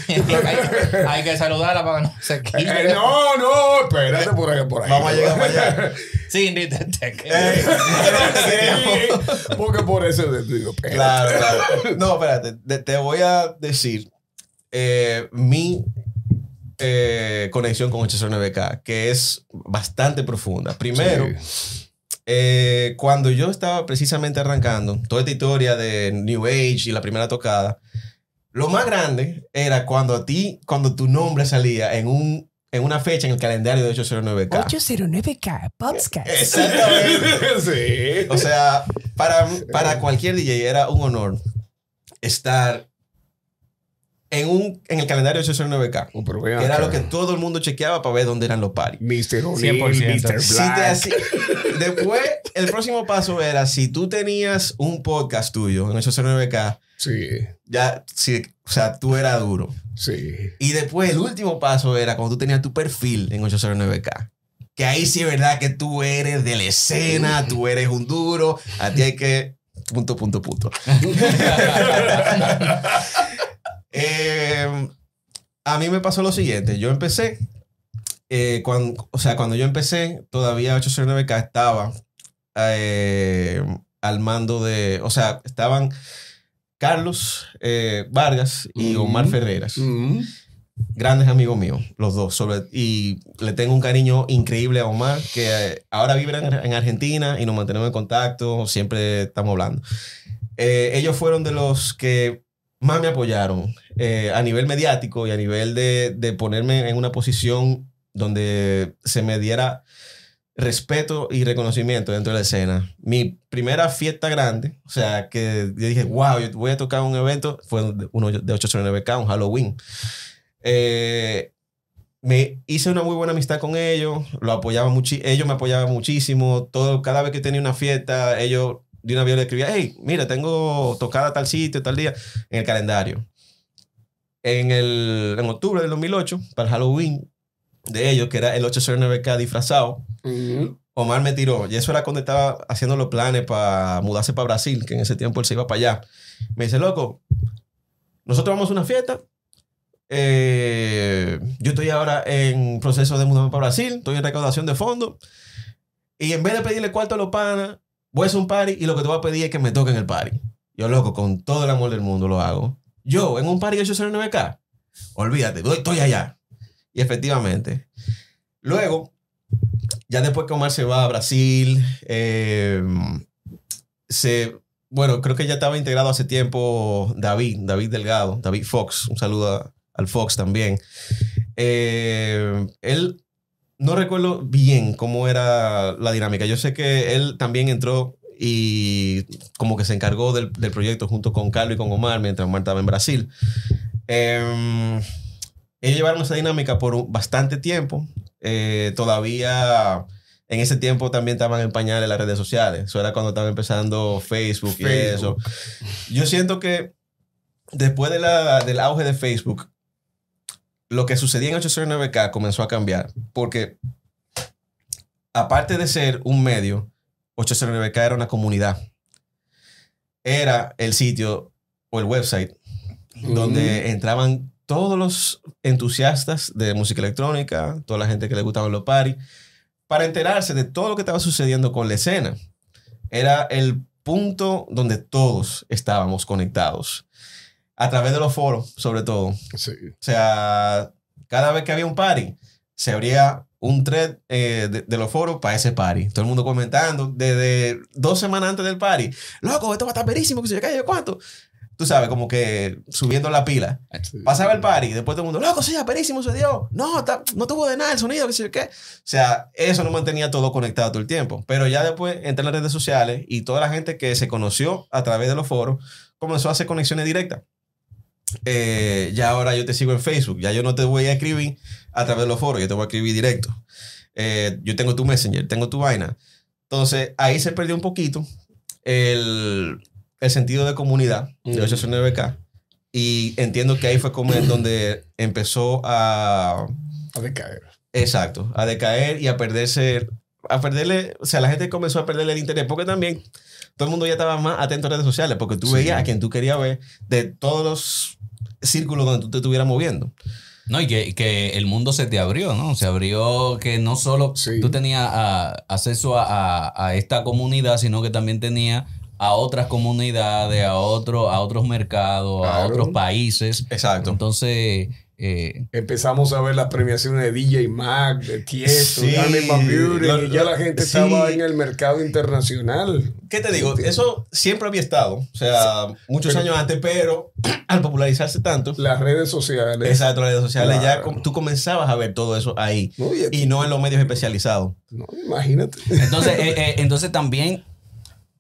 hay, hay que saludarla para que no se quite. Eh, no, no, espérate por ahí, por ahí. Vamos a llegar para allá. Sí, ni te, te- Sí, porque por eso te digo, espérate. Claro, claro. No, espérate. Te, te voy a decir eh, mi eh, conexión con 809K, que es bastante profunda. Primero, eh, cuando yo estaba precisamente arrancando toda esta historia de New Age y la primera tocada, lo más grande era cuando a ti, cuando tu nombre salía en un en una fecha en el calendario de 809K. 809K Podcast. Exactamente. sí. O sea, para, para cualquier DJ era un honor estar en, un, en el calendario de 809K. Oh, pero Que era acá. lo que todo el mundo chequeaba para ver dónde eran los parties. Mr. O'Neill, 100%. Mr. Si te Black. después, el próximo paso era si tú tenías un podcast tuyo en 809K, Sí, ya, sí, o sea, tú eras duro. sí. Y después, el último paso era cuando tú tenías tu perfil en 809K. Que ahí sí es verdad que tú eres de la escena, tú eres un duro, a ti hay que. Punto, punto, punto. Eh, a mí me pasó lo siguiente. Yo empecé, eh, cuando, o sea, cuando yo empecé, todavía 809K estaba eh, al mando de, o sea, estaban Carlos eh, Vargas y Omar Mm. Ferreras, Mm. grandes amigos míos, los dos. sobre- y le tengo un cariño increíble a Omar, que ahora vive en, en Argentina y nos mantenemos en contacto, siempre estamos hablando. Ellos fueron de los que más me apoyaron eh, a nivel mediático y a nivel de, de ponerme en una posición donde se me diera respeto y reconocimiento dentro de la escena. Mi primera fiesta grande, o sea, que yo dije, wow, yo voy a tocar un evento, fue uno de 809K, un Halloween. Eh, me hice una muy buena amistad con ellos, lo apoyaba ellos me apoyaban muchísimo, todo, cada vez que tenía una fiesta, ellos de una vez le escribía, hey, mira, tengo tocada tal sitio, tal día, en el calendario. En, el, en octubre del 2008, para el Halloween de ellos, que era el 809K disfrazado. Omar me tiró, y eso era cuando estaba haciendo los planes para mudarse para Brasil, que en ese tiempo él se iba para allá. Me dice, loco, nosotros vamos a una fiesta. eh, yo estoy ahora en proceso de mudarme para Brasil, estoy en recaudación de fondos. Y en vez de pedirle cuarto a los panas, voy a hacer un party y lo que te voy a pedir es que me toquen el party. Yo, loco, con todo el amor del mundo lo hago. Yo, en un party de 809K, olvídate, doy- estoy allá. Y efectivamente. Luego, ya después que Omar se va a Brasil, eh, se, bueno, creo que ya estaba integrado hace tiempo David, David Delgado, David Fox, un saludo al Fox también. Eh, él, no recuerdo bien cómo era la dinámica. Yo sé que él también entró y como que se encargó del, del proyecto junto con Carlos y con Omar mientras Omar estaba en Brasil. Eh, ellos llevaron esa dinámica por bastante tiempo. Eh, todavía en ese tiempo también estaban en pañales las redes sociales. Eso era cuando estaba empezando Facebook, y eso. Yo siento que después de la- del auge de Facebook, lo que sucedía en 809K comenzó a cambiar. Porque aparte de ser un medio, 809K era una comunidad. Era el sitio o el website donde entraban todos los entusiastas de música electrónica, toda la gente que le gustaban los parties, para enterarse de todo lo que estaba sucediendo con la escena. Era el punto donde todos estábamos conectados. A través de los foros, sobre todo. Sí. O sea, cada vez que había un party, se abría un thread eh, de, de los foros para ese party. Todo el mundo comentando desde dos semanas antes del party. Loco, esto va a estar verísimo, que se cae cuánto. Tú sabes, como que subiendo la pila. Pasaba el party y después todo el mundo, loco, sí, aperísimo se dio. No, está- no tuvo de nada el sonido, que sé yo qué. O sea, eso no mantenía todo conectado todo el tiempo. Pero ya después entré en las redes sociales y toda la gente que se conoció a través de los foros comenzó a hacer conexiones directas. Eh, ya ahora yo te sigo en Facebook. Ya yo no te voy a escribir a través de los foros, yo te voy a escribir directo. Eh, yo tengo tu Messenger, tengo tu vaina. Entonces ahí se perdió un poquito el, el sentido de comunidad de Mm. 809K. Y entiendo que ahí fue como en donde empezó a, A decaer. exacto, a decaer y a perderse, a perderle, o sea, la gente comenzó a perderle el interés porque también todo el mundo ya estaba más atento a redes sociales porque tú Sí. veías a quien tú querías ver de todos los círculos donde tú te estuvieras moviendo. No, y que, que el mundo se te abrió, ¿no? Se abrió que no solo Sí. tú tenías ah, acceso a, a- a esta comunidad, sino que también tenías a otras comunidades, a, otro, a otros mercados, a otros países. Exacto. Entonces, eh, Empezamos a ver las premiaciones de DJ Mag, de Tiesto, Sí. de Lo- y ya la gente sí. estaba en el mercado internacional. ¿Qué te digo? Eso siempre había estado, o sea, muchos Pero- años antes, pero al popularizarse tanto, Las redes sociales. exacto, las redes sociales, ya Claro. tú comenzabas a ver todo eso ahí No, y- y no en los medios especializados. no, imagínate. entonces, eh, eh, entonces también,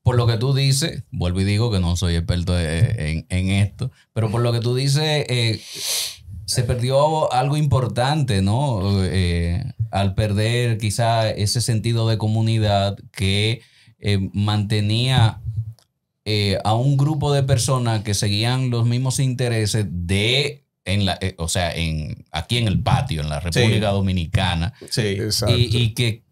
por lo que tú dices, vuelvo y digo que no soy experto en, en esto, pero por lo que tú dices, eh, se perdió algo importante, ¿no? Eh, al perder quizá ese sentido de comunidad que eh, mantenía eh, a un grupo de personas que seguían los mismos intereses de, en la, o sea, en, aquí en el patio, en la República Dominicana, Sí. Exacto. y, y que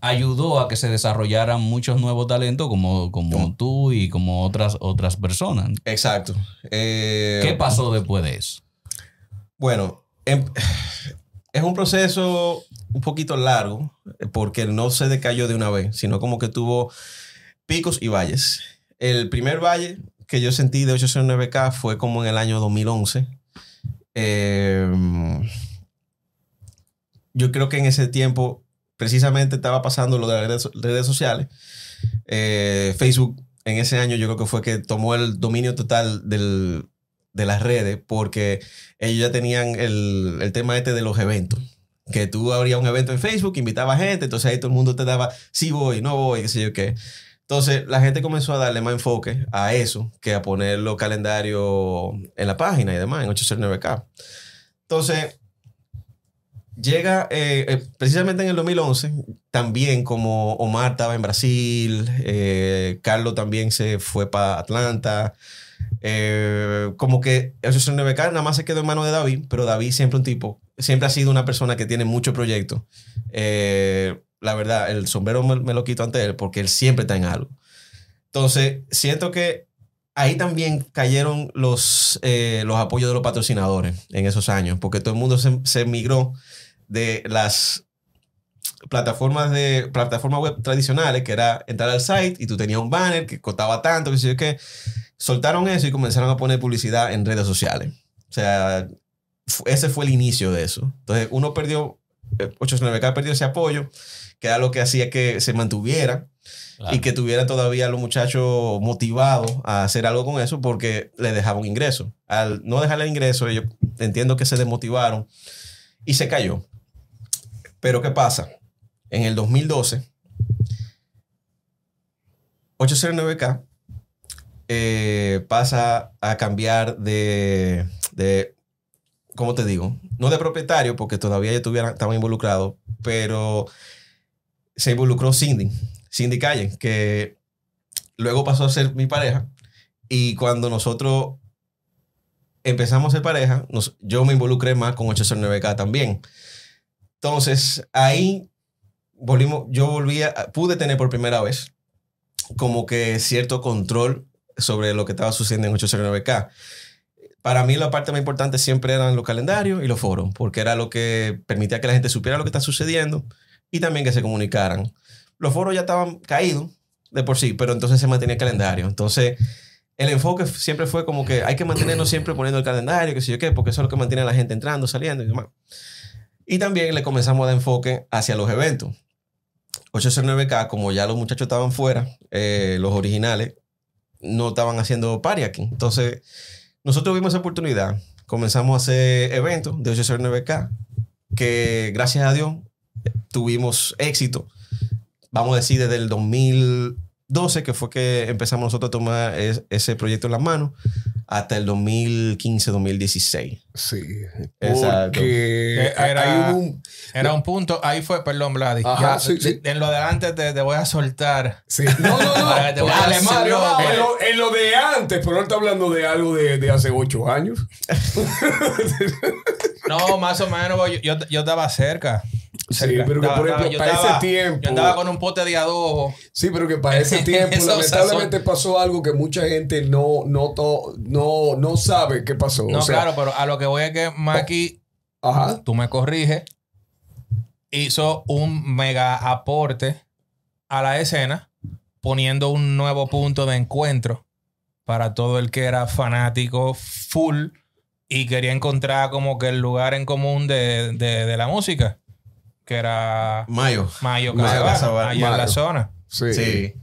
ayudó a que se desarrollaran muchos nuevos talentos como, como tú y como otras, otras personas. Exacto. ¿Qué pasó después de eso? Bueno, em- es un proceso un poquito largo porque no se decayó de una vez, sino como que tuvo picos y valles. El primer valle que yo sentí de 809K fue como en el año 2011. Eh, yo creo que en ese tiempo precisamente estaba pasando lo de las redes, redes sociales. Eh, Facebook en ese año yo creo que fue que tomó el dominio total del, de las redes porque ellos ya tenían el, el tema este de los eventos. Que tú abrías un evento en Facebook, invitabas gente, entonces ahí todo el mundo te daba, sí voy, no voy, qué sé yo qué. Entonces la gente comenzó a darle más enfoque a eso que a poner los calendarios en la página y demás, en 809K. Entonces, llega eh, eh, precisamente en el 2011, también como Omar estaba en Brasil, eh, Carlos también se fue para Atlanta, eh, como que el 809K nada más se quedó en manos de David, pero David siempre un tipo, siempre ha sido una persona que tiene muchos proyectos. Eh, la verdad, el sombrero me, me lo quito ante él porque él siempre está en algo. Entonces, siento que ahí también cayeron los, eh, los apoyos de los patrocinadores en esos años, porque todo el mundo se, se migró de las plataformas de plataformas web tradicionales, que era entrar al site y tú tenías un banner que costaba tanto, que sé yo qué. Soltaron eso y comenzaron a poner publicidad en redes sociales. O sea, ese fue el inicio de eso. Entonces, uno perdió, eh, 809K perdió ese apoyo, que era lo que hacía que se mantuviera y que tuvieran todavía los muchachos motivados a hacer algo con eso porque le dejaban ingreso. Al no dejarle ingreso, ellos entiendo que se desmotivaron y se cayó. Pero ¿qué pasa? En el 2012, 809K eh, pasa a cambiar de, de, ¿cómo te digo? No de propietario, porque todavía ellos tuvieran- estaban involucrados, pero se involucró Cindy, Cindy Calle, que luego pasó a ser mi pareja. Y cuando nosotros empezamos a ser pareja, yo me involucré más con 809K también. Entonces, ahí volvimos, yo volví pude tener por primera vez como que cierto control sobre lo que estaba sucediendo en 809K. Para mí la parte más importante siempre eran los calendarios y los foros, porque era lo que permitía que la gente supiera lo que está sucediendo y también que se comunicaran. Los foros ya estaban caídos de por sí, pero entonces se mantenía el calendario. Entonces, el enfoque siempre fue como que hay que mantenernos siempre poniendo el calendario, que sé yo qué, porque eso es lo que mantiene a la gente entrando, saliendo y demás. Y también le comenzamos a dar enfoque hacia los eventos. 809K, como ya los muchachos estaban fuera, eh, los originales, no estaban haciendo party aquí. Entonces, nosotros vimos esa oportunidad. Comenzamos a hacer eventos de 809K, que gracias a Dios tuvimos éxito. Vamos a decir desde el 2012, que fue que empezamos nosotros a tomar es- ese proyecto en las manos, hasta el 2015-2016. Sí. Exacto. Porque Que era- hay un. Era un punto, ahí fue, perdón, Vladi. Ajá, Ya, sí, sí. En lo de adelante te, te voy a soltar. Sí. No, no, no. Te Dale, haciendo- Mario, vamos. en, lo, en lo de antes, pero él está hablando de algo de, de hace ocho años. No, más o menos, yo, yo, yo estaba cerca. Sí, pero que Estaba- por ejemplo, para estaba- ese tiempo. Yo andaba con un pote de adobo. Sí, pero que para ese tiempo, lamentablemente pasó algo que mucha gente no, no, to- no, no sabe qué pasó. No, o sea, claro, pero a lo que voy es que Maki, Ajá. tú me corriges, hizo un mega aporte a la escena, poniendo un nuevo punto de encuentro para todo el que era fanático full y quería encontrar como que el lugar en común de, de- de la música, que era Mayo. Mayo Mayo Casabar, allá en la zona. Sí. Sí.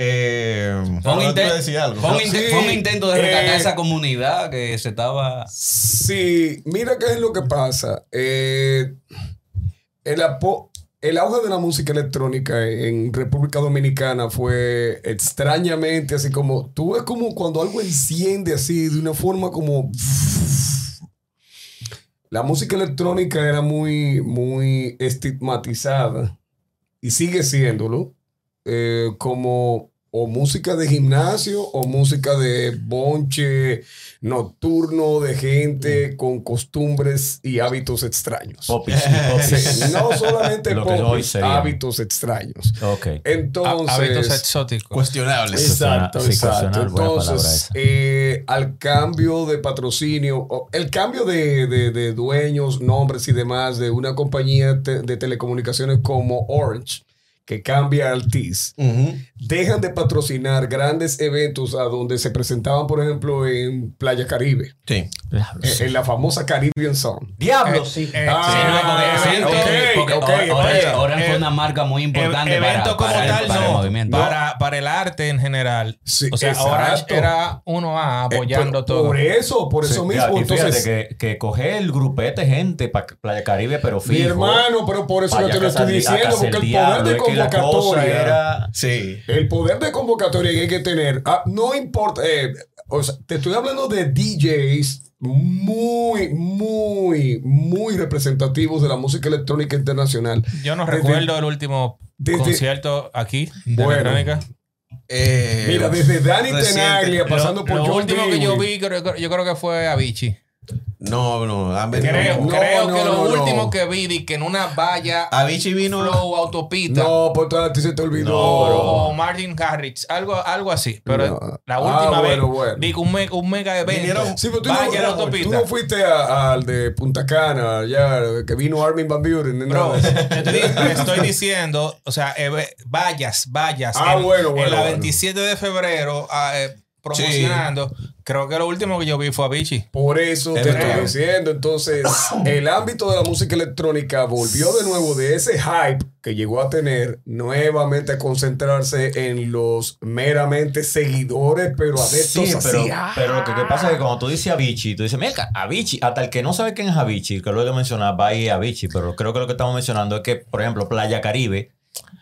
Eh, Fue un, ahora tú inten- vas a decir algo. fue un Sí. inte- fue un intento de rescatar Eh. esa comunidad que se estaba. Sí, mira qué es lo que pasa. Eh, el, apo- el auge de la música electrónica en República Dominicana fue extrañamente así como, tú ves como cuando algo enciende así de una forma como... La música electrónica era muy, muy estigmatizada y sigue siéndolo eh, como o música de gimnasio o música de bonche nocturno de gente con costumbres y hábitos extraños. Popis no solamente popis, hábitos extraños. Ok. Entonces, Hábitos exóticos. Cuestionables. Exacto, Sí, exacto. Entonces, eh, al cambio de patrocinio, el cambio de, de- de dueños, nombres y demás de una compañía te- de telecomunicaciones como Orange, que cambia Altiz, Ujú. dejan de patrocinar grandes eventos a donde se presentaban, por ejemplo, en Playa Caribe, Sí. En, la famosa Caribbean Eh, sí. eh, Ah, sí, no, porque sí, evento- ok, porque ok, Orange, espera. Orange fue Eh, una marca muy importante E- para, evento como para el- tal, el no. movimiento. Para, para el arte en general. Sí, o sea, exacto. Orange era uno A apoyando Eh, pero todo. Por eso, por eso Sí, mismo. y fíjate Entonces, que, que coge el grupete gente para Playa Caribe, pero fijo. mi hermano, pero por eso yo te lo estoy diciendo, porque el poder de es la convocatoria. era- Sí. El poder de convocatoria que hay que tener, ah, no importa, eh, o sea, te estoy hablando de DJs muy, muy, muy representativos de la música electrónica internacional. Yo no Desde- recuerdo el último desde- concierto aquí de Bueno. electrónica. Eh, Mira, desde Danny reciente. Tenaglia Lo, pasando por lo John último que yo vi, creo, yo creo que fue Avicii. No, no. han venido- Creo, no, creo no, que lo no, último que vi, que en una valla Avicii vino. flow autopista. No, por a ti se te olvidó. o Martin Garrix, algo, algo así. Pero la Ah, última vez, bueno, bueno. di que un, me- un mega evento. Vinieron- Sí, pero tú, no, la tú fuiste al de Punta Cana, ya, que vino Armin Van Buren. Bro, no. te estoy, diciendo, o sea, eh, vallas, vallas. Ah, en, bueno, en bueno, la bueno. 27 de febrero, ah, eh, promocionando. Creo que lo último que yo vi fue Avicii. Por eso Es te estoy diciendo. Entonces, el ámbito de la música electrónica volvió de nuevo de ese hype que llegó a tener nuevamente a concentrarse en los meramente seguidores, pero adeptos Sí, pero, ah. pero lo que, que pasa es que cuando tú dices Avicii, tú dices, mira, Avicii, hasta el que no sabe quién es Avicii, que luego de mencionar va a ir Avicii, pero creo que lo que estamos mencionando es que, por ejemplo, Playa Caribe,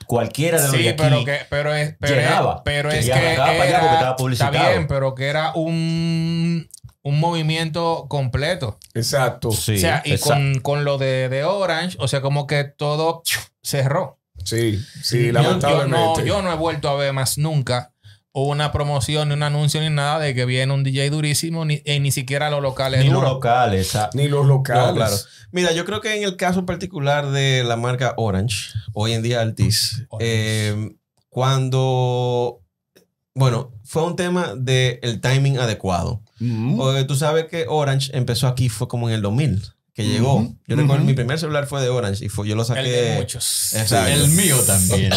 cualquiera de los de Sí, aquí, pero que, pero es, pero llegaba. es, pero Que es ya que arrancaba para allá era- porque estaba publicitado. Está bien, pero que era un, un movimiento completo. Exacto. Sí, o sea, y exacto. con, con lo de, de Orange, o sea, como que todo cerró. Sí, sí, Yo- lamentablemente. Yo, no, yo no he vuelto a ver más nunca una promoción, ni un anuncio, ni nada de que viene un DJ durísimo, ni, y ni siquiera los locales ni los locales, esa- Ni los locales. No, claro. Mira, yo creo que en el caso particular de la marca Orange, hoy en día Altis, eh, cuando, bueno, fue un tema del timing adecuado. Mm. Porque tú sabes que Orange empezó aquí fue como en el 2000, que llegó. Yo recuerdo mi primer celular fue de Orange y fue, yo lo saqué. El de muchos. Exacto. El mío también.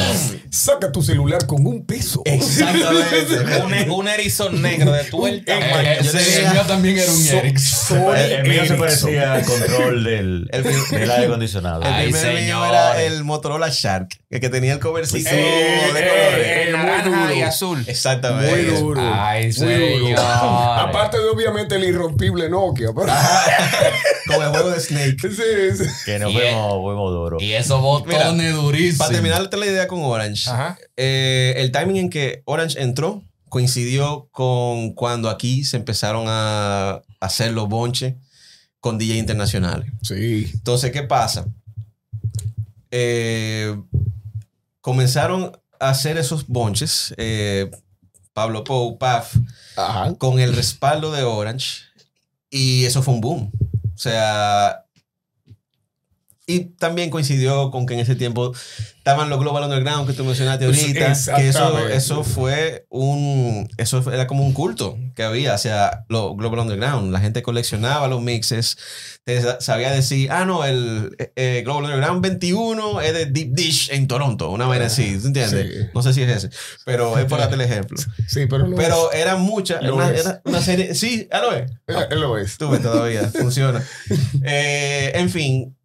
Saca tu celular con un peso. Exactamente. un, un Ericsson negro de el tamaño. Eh, yo tenía- el mío también era un Ericsson. El, el mío se parecía al control del, El del aire acondicionado. El Ay, primer mío era el Motorola Shark, el que tenía el covercito Eh, de eh, colores. eh, muy naranja duro. y azul. Exactamente. Muy duro. Ay, Muy señor. duro. Aparte de obviamente el irrompible Nokia. pero- Con el juego de Snake. Sí, sí. Que nos Y fuimos, fuimos duros. Y esos botones durísimos. Para terminarte la idea con Orange, Ajá. eh, el timing en que Orange entró coincidió con cuando aquí se empezaron a hacer los bonches con DJ internacionales. Sí. Entonces, ¿qué pasa? Eh, comenzaron a hacer esos bonches, eh, Pablo Pou, Paf, Ajá. con el respaldo de Orange y eso fue un boom. O sea, y también coincidió con que en ese tiempo estaban los Global Underground que tú mencionaste Pues, ahorita, que eso, eso fue un, eso era como un culto que había hacia los Global Underground. La gente coleccionaba los mixes, te sa- sabía decir, ah, no, el eh, eh, Global Underground 21 es de Deep Dish en Toronto, una vaina así, ¿tú entiendes? Sí. No sé si es ese, pero es por darte el ejemplo. Sí, pero lo Pero eran muchas, Lo una, es. era una serie, sí, ah, lo es. es. Él lo es. Tuve todavía, funciona. Eh, en fin,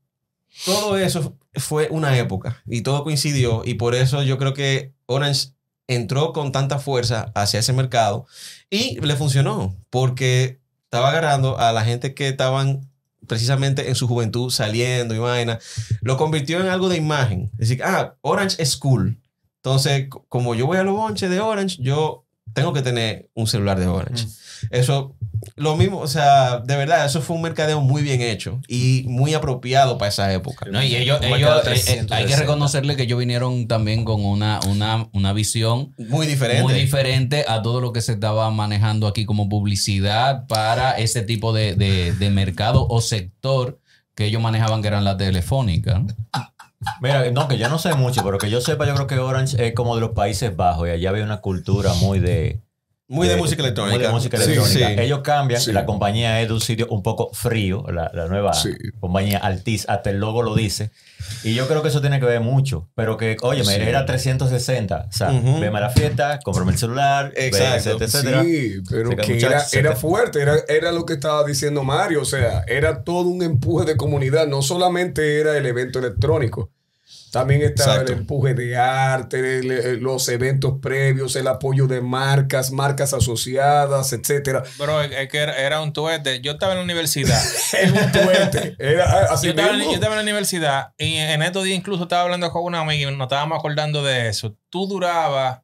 todo eso fue una época y todo coincidió y por eso yo creo que Orange entró con tanta fuerza hacia ese mercado y le funcionó porque estaba agarrando a la gente que estaban precisamente en su juventud saliendo y vaina, lo convirtió en algo de imagen. Es decir, ah, Orange es cool. Entonces, como yo voy a los bonches de Orange, yo tengo que tener un celular de Orange. Eso, lo mismo, o sea, de verdad, eso fue un mercadeo muy bien hecho y muy apropiado para esa época. No, y ellos, ellos, eh, eh, hay que 360. reconocerle que ellos vinieron también con una, una, una visión Muy diferente. muy diferente a todo lo que se estaba manejando aquí como publicidad para ese tipo de, de- de mercado o sector que ellos manejaban que eran la telefónica. ¿no? Mira, no, que yo no sé mucho, pero que yo sepa, yo creo que Orange es como de los Países Bajos y allá había una cultura muy de... muy de música electrónica. Muy de música electrónica. sí. Ellos cambian, Sí. la compañía es de un sitio un poco frío, la, la nueva compañía Altis, hasta el logo lo dice. Y yo creo que eso tiene que ver mucho. Pero que, oye, me era 360. O sea, Ujú. veme a la fiesta, cómprame el celular, Exacto. etcétera, etcétera. Sí, pero que, que era, era te- fuerte, era, era lo que estaba diciendo Mario, o sea, era todo un empuje de comunidad, no solamente era el evento electrónico, también estaba Exacto. el empuje de arte, el- el- los eventos previos, el apoyo de marcas, marcas asociadas, etcétera. Bro, es que era, era un tuete. Yo estaba en la universidad. Era un tuete, era ah, así Yo estaba, en, mismo. yo estaba en la universidad y en estos días incluso estaba hablando con una amiga y nos estábamos acordando de eso. Tú durabas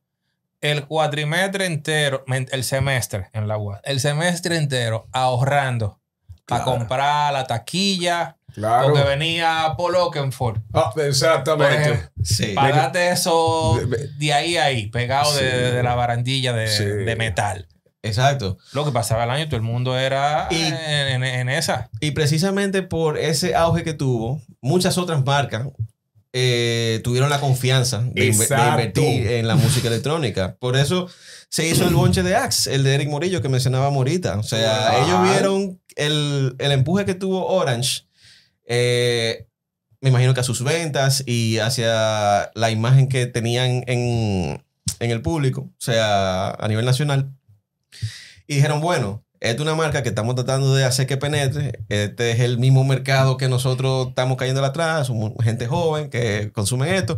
el cuatrimestre entero, el semestre en la UAS, el semestre entero ahorrando para comprar la taquilla, Claro. porque venía Paul Oakenfold. Ah, exactamente. ejemplo, Sí. pagate eso de ahí a ahí, pegado de, Sí. de la barandilla de, Sí. de metal. Exacto. Lo que pasaba el año, todo el mundo era Y- en, en- en esa. Y precisamente por ese auge que tuvo, muchas otras marcas eh, tuvieron la confianza de, invertir en la música electrónica. Por eso se hizo el bonche de Axe, el de Eric Morillo que mencionaba ahorita. O sea, ellos vieron el, el empuje que tuvo Orange, eh, me imagino que a sus ventas y hacia la imagen que tenían en, en el público, o sea, a nivel nacional. Y dijeron, bueno, es una marca que estamos tratando de hacer que penetre. Este es el mismo mercado que nosotros estamos cayendo atrás. Somos gente joven que consume esto.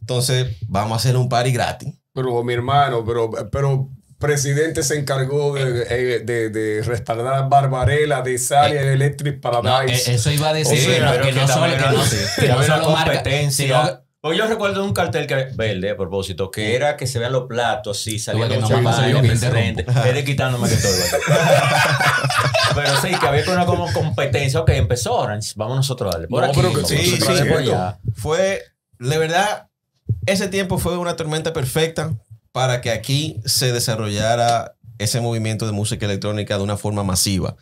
Entonces, vamos a hacer un party gratis. Pero mi hermano, pero, pero presidente se encargó de, eh, de, de respaldar Barbarella, de Salia, Electric No, Paradise. eh, eso iba a decir O sea, que no- pero que no solo que no- sí, que no solo marca, competencia. sino que- Pues yo recuerdo un cartel que verde a propósito, que era que se vean los platos así, saliendo que no mucha me pasa vaina, yo que presidente. Es de quitándome que todo. pero sí, que había una como competencia. Ok, empezó Orange, vamos nosotros a darle. Por No, aquí, pero que sí, a sí, allá. Fue, de verdad, ese tiempo fue una tormenta perfecta para que aquí se desarrollara ese movimiento de música electrónica de una forma masiva.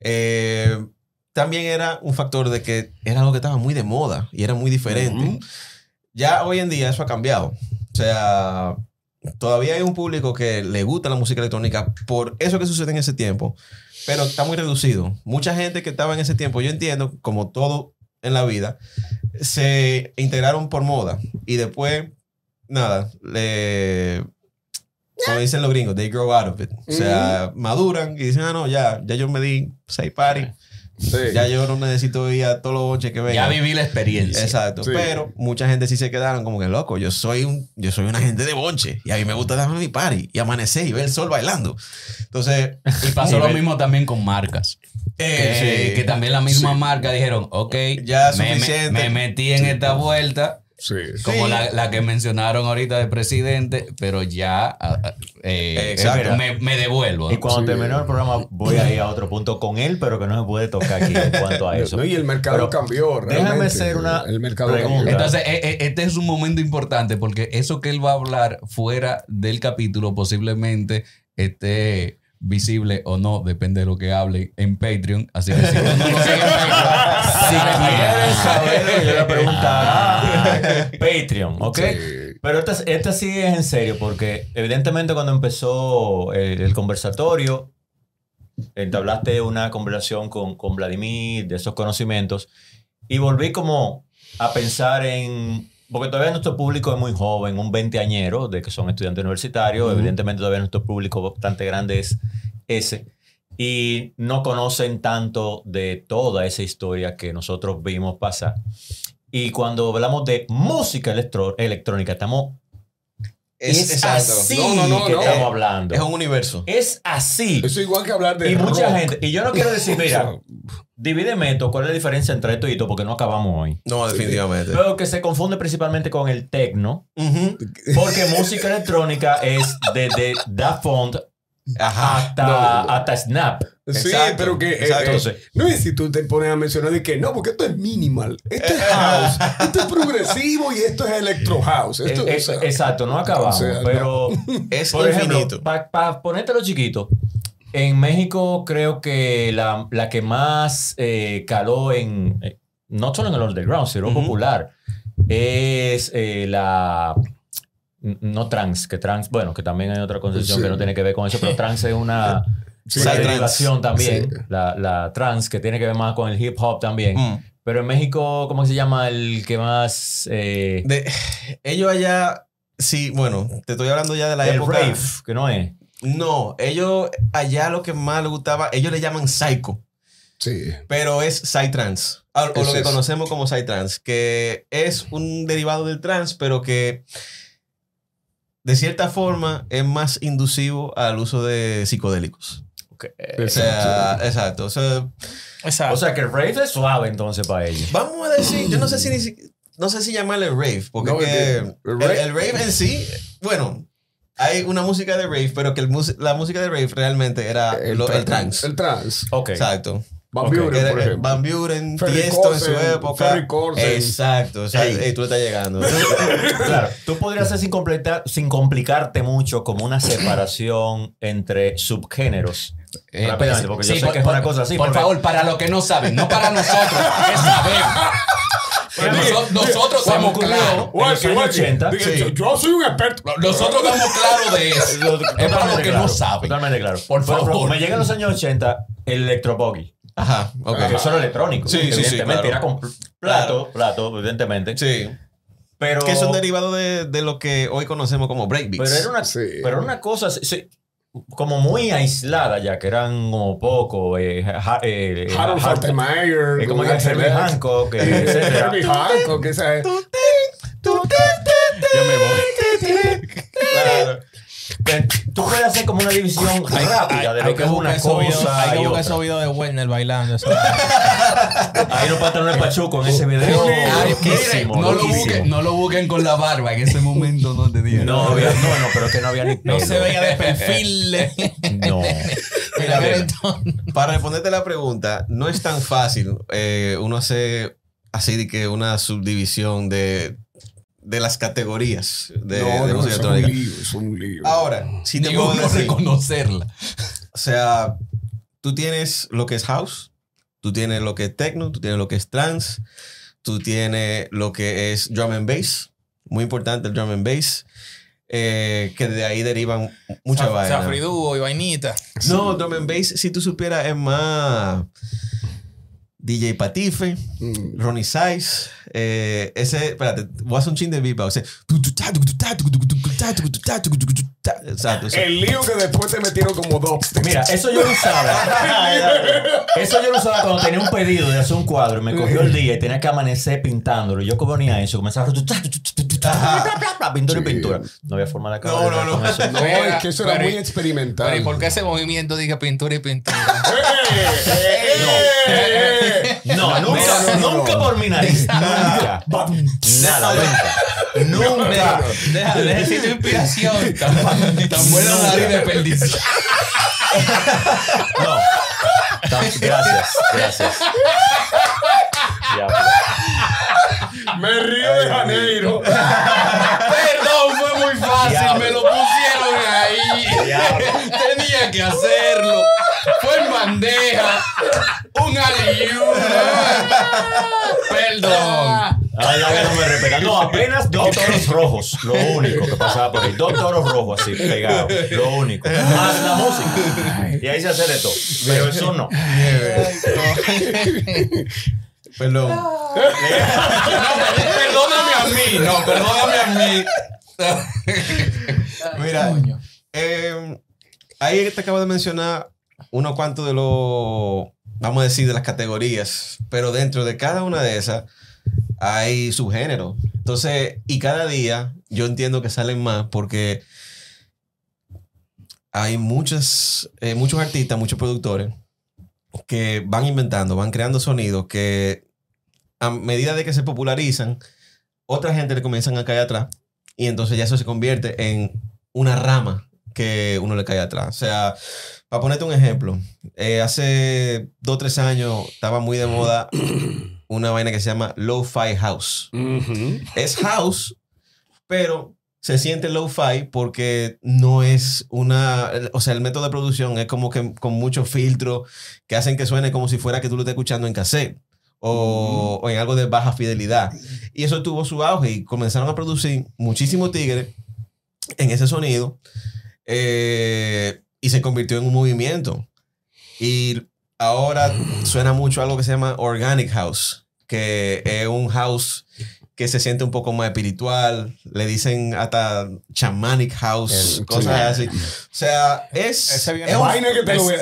Eh, también era un factor de que era algo que estaba muy de moda y era muy diferente. Ya hoy en día eso ha cambiado. O sea, todavía hay un público que le gusta la música electrónica por eso que sucede en ese tiempo, pero está muy reducido. Mucha gente que estaba en ese tiempo, yo entiendo, como todo en la vida, se integraron por moda y después, nada, le... Como dicen los gringos, they grow out of it. O sea, maduran y dicen, ah, no, ya, ya yo me di seis parties. Sí. Ya yo no necesito ir a todos los bonches que vengan. Ya viví la experiencia. Exacto. Sí. Pero mucha gente sí se quedaron como que loco. Yo soy un, yo soy una gente de bonche. Y a mí me gusta darme mi party y amanecer y ver el sol bailando. Entonces, Y pasó lo mismo también con marcas. Que, sí. que también la misma marca dijeron, ok, Ya me, me- suficiente. me metí en esta vuelta, Sí. como Sí. la, la que mencionaron ahorita de presidente, pero ya ah, ah, eh, Exacto. eh, me, me devuelvo. Y cuando Sí. terminó el programa voy a ir a otro punto con él, pero que no se puede tocar aquí en cuanto a eso. No, y el mercado Pero cambió. déjame hacer una El mercado pregunta. Entonces, eh, eh, este es un momento importante porque eso que él va a hablar fuera del capítulo posiblemente esté visible o no, depende de lo que hable en Patreon. Así que si no lo sigues en Patreon, Si sígueme quieren en- saber, yo le preguntará Patreon, ¿ok? Sí. Pero esta, esta sí es en serio, porque evidentemente cuando empezó el, el conversatorio, entablaste una conversación con, con Vladimir de esos conocimientos y volví como a pensar en, porque todavía nuestro público es muy joven, un veinteañero de que son estudiantes universitarios, evidentemente todavía nuestro público bastante grande es ese, y no conocen tanto de toda esa historia que nosotros vimos pasar. Y cuando hablamos de música electro- electrónica, estamos es, así No, no, no, que no. estamos hablando. es un universo. Es así. Eso igual que hablar de Y mucha rock. gente, y yo no quiero decir, mira, divídeme esto, cuál es la diferencia entre esto y esto, porque no acabamos hoy. No, definitivamente. Pero que se confunde principalmente con el techno, Ujú. porque música electrónica es desde Daft Font Ajá. hasta, No. hasta Snap. Sí, Exacto, pero que. eh, exacto. eh, no es si tú te pones a mencionar de que no, porque esto es minimal, esto es house, esto es progresivo y esto es electro house. Esto, Eh, o sea, exacto, no acabamos. o sea, pero, Es por ejemplo, infinito. para ponértelo chiquito, en México creo que la, la que más eh, caló en, eh, no solo en el underground, sino Ujú. popular, es eh, la... No trans, que trans, bueno, que también hay otra concepción Sí. que no tiene que ver con eso, pero trans es una, Sí, una trans. derivación también, Sí. la, la trans, que tiene que ver más con el hip hop también. Mm. Pero en México, ¿cómo se llama el que más... eh, De- ellos allá, sí, bueno, te estoy hablando ya de la el época. rave, que no es. No, ellos allá lo que más les gustaba, ellos le llaman psycho, sí. pero es psytrance. O, o lo que es. conocemos como psytrance, que es un derivado del trance, pero que de cierta forma es más inducivo al uso de psicodélicos. O sea, exacto. O sea, Exacto. O sea que el rave es suave entonces para ellos. vamos a decir, yo no sé si ni si- no sé si llamarle rave, porque No, es que el- el el, rave- el rave en sí, bueno, hay una música de rave, pero que el mus- la música de rave realmente era el, lo- el trance. El trance. Ok. Exacto. Van Ok. Buren, por ejemplo. Van Buren, Ferry Tiesto en su época. Ferry Corsten. Exacto. O sea, Ey. ey, tú le estás llegando. Claro, tú podrías hacer sin, completar, sin complicarte mucho como una separación entre subgéneros. Eh, Rápidamente, porque yo sí, sé por- que es una cosa así. Por porque- favor, para los que no saben, no para nosotros, que sabemos. Nosotros estamos claros. en los Guachi, años guachi. 80. Diga, sí. yo, yo soy un experto. Nosotros estamos claros de eso. Es para los que claro, no saben. Totalmente claro. Por Pero, pero favor. me llega en los años 80 el electro-boggy. Ajá. Ok. Que eso era electrónico. Sí, sí, sí, evidentemente. claro. Era con plato, plato, evidentemente. Sí. Pero, Que son derivados de, de lo que hoy conocemos como breakbeats. pero era una, Sí. pero era una cosa sí, como muy aislada ya, que eran como poco. Eh, ja- eh, Harold Har- Faltermeyer. Es como que Herbie Hancock, X. eh. Herbie Hancock, esa es. Yo me voy. Claro. Que Tú puedes hacer como una división rápida de lo que, es una videos- cosa hay que buscar esos videos de Werner bailando. Ahí no pantalones pachuco en ese video. Ay, loquísimo, no, lo busquen, no lo busquen con la barba, en ese momento no te digo. No, había- no, no, pero es que no había ni No se veía de perfil. No. Mira, Mira, Para responderte la pregunta, no es tan fácil eh, uno hacer así de que una subdivisión de, de las categorías de, no, de no, música es un electrónica. lío, es un lío. Ahora, si te puedo decir, reconocerla. o sea, tú tienes lo que es house, tú tienes lo que es techno, tú tienes lo que es trance, tú tienes lo que es drum and bass, muy importante el drum and bass. eh, que de ahí derivan mucha Saf- vaina. Safridúo y vainita. No, drum and bass, si tú supieras, es más DJ Patife, Mm. Ronnie Size, eh, ese, espérate, voy a hacer un chin de beatbox. Exacto, eso. El lío que después te metieron como dos. Mira, eso yo lo usaba. eso yo lo usaba cuando tenía un pedido de hacer un cuadro. Me cogió el día y tenía que amanecer pintándolo. Yo ponía eso, comenzaba a pintura y pintura. No había forma de acabar. No, no, no. eso. No, es que eso era Pero- muy experimental. Pero ¿y por qué ese movimiento diga pintura y pintura? No, nunca, no, no, no. nunca por mi nariz. Nunca. Nada, nunca. Nunca. Deja, necesito inspiración. Tan, tan buena nariz de perdición. No. Gracias, gracias. Diablo. Me río de Janeiro. Perdón, fue muy fácil. Diablo. Me lo pusieron ahí. Diablo. Tenía que hacerlo. Fue en bandeja. Un aliú. Perdón. Ay, ya que no me respetan. No, apenas dos toros rojos. Lo único que pasaba por ahí. Dos toros rojos así, pegados. Lo único. Más la música. Y ahí se hace de todo. Pero eso no. Perdón. Perdóname a mí. No, perdóname a mí. Mira, eh, ahí te acabo de mencionar unos cuantos de los, vamos a decir, de las categorías, pero dentro de cada una de esas hay subgéneros. Entonces, y cada día yo entiendo que salen más porque hay muchos, eh, muchos artistas, muchos productores que van inventando, van creando sonidos que a medida de que se popularizan, otra gente le comienzan a caer atrás y entonces ya eso se convierte en una rama que uno le cae atrás. O sea, para ponerte un ejemplo, eh, hace dos o tres años estaba muy de moda una vaina que se llama Lo-Fi House. Es house, pero se siente lo-fi porque no es una, o sea, el método de producción es como que con muchos filtros que hacen que suene como si fuera que tú lo estés escuchando en cassette o, o en algo de baja fidelidad. Y eso tuvo su auge y comenzaron a producir muchísimos tigres en ese sonido eh, y se convirtió en un movimiento. Y ahora suena mucho algo que se llama Organic House, que es un house que se siente un poco más espiritual, le dicen hasta Shamanic House, El- cosas sí. así. O sea, es, Ese viene- es, un, Vaina que te es un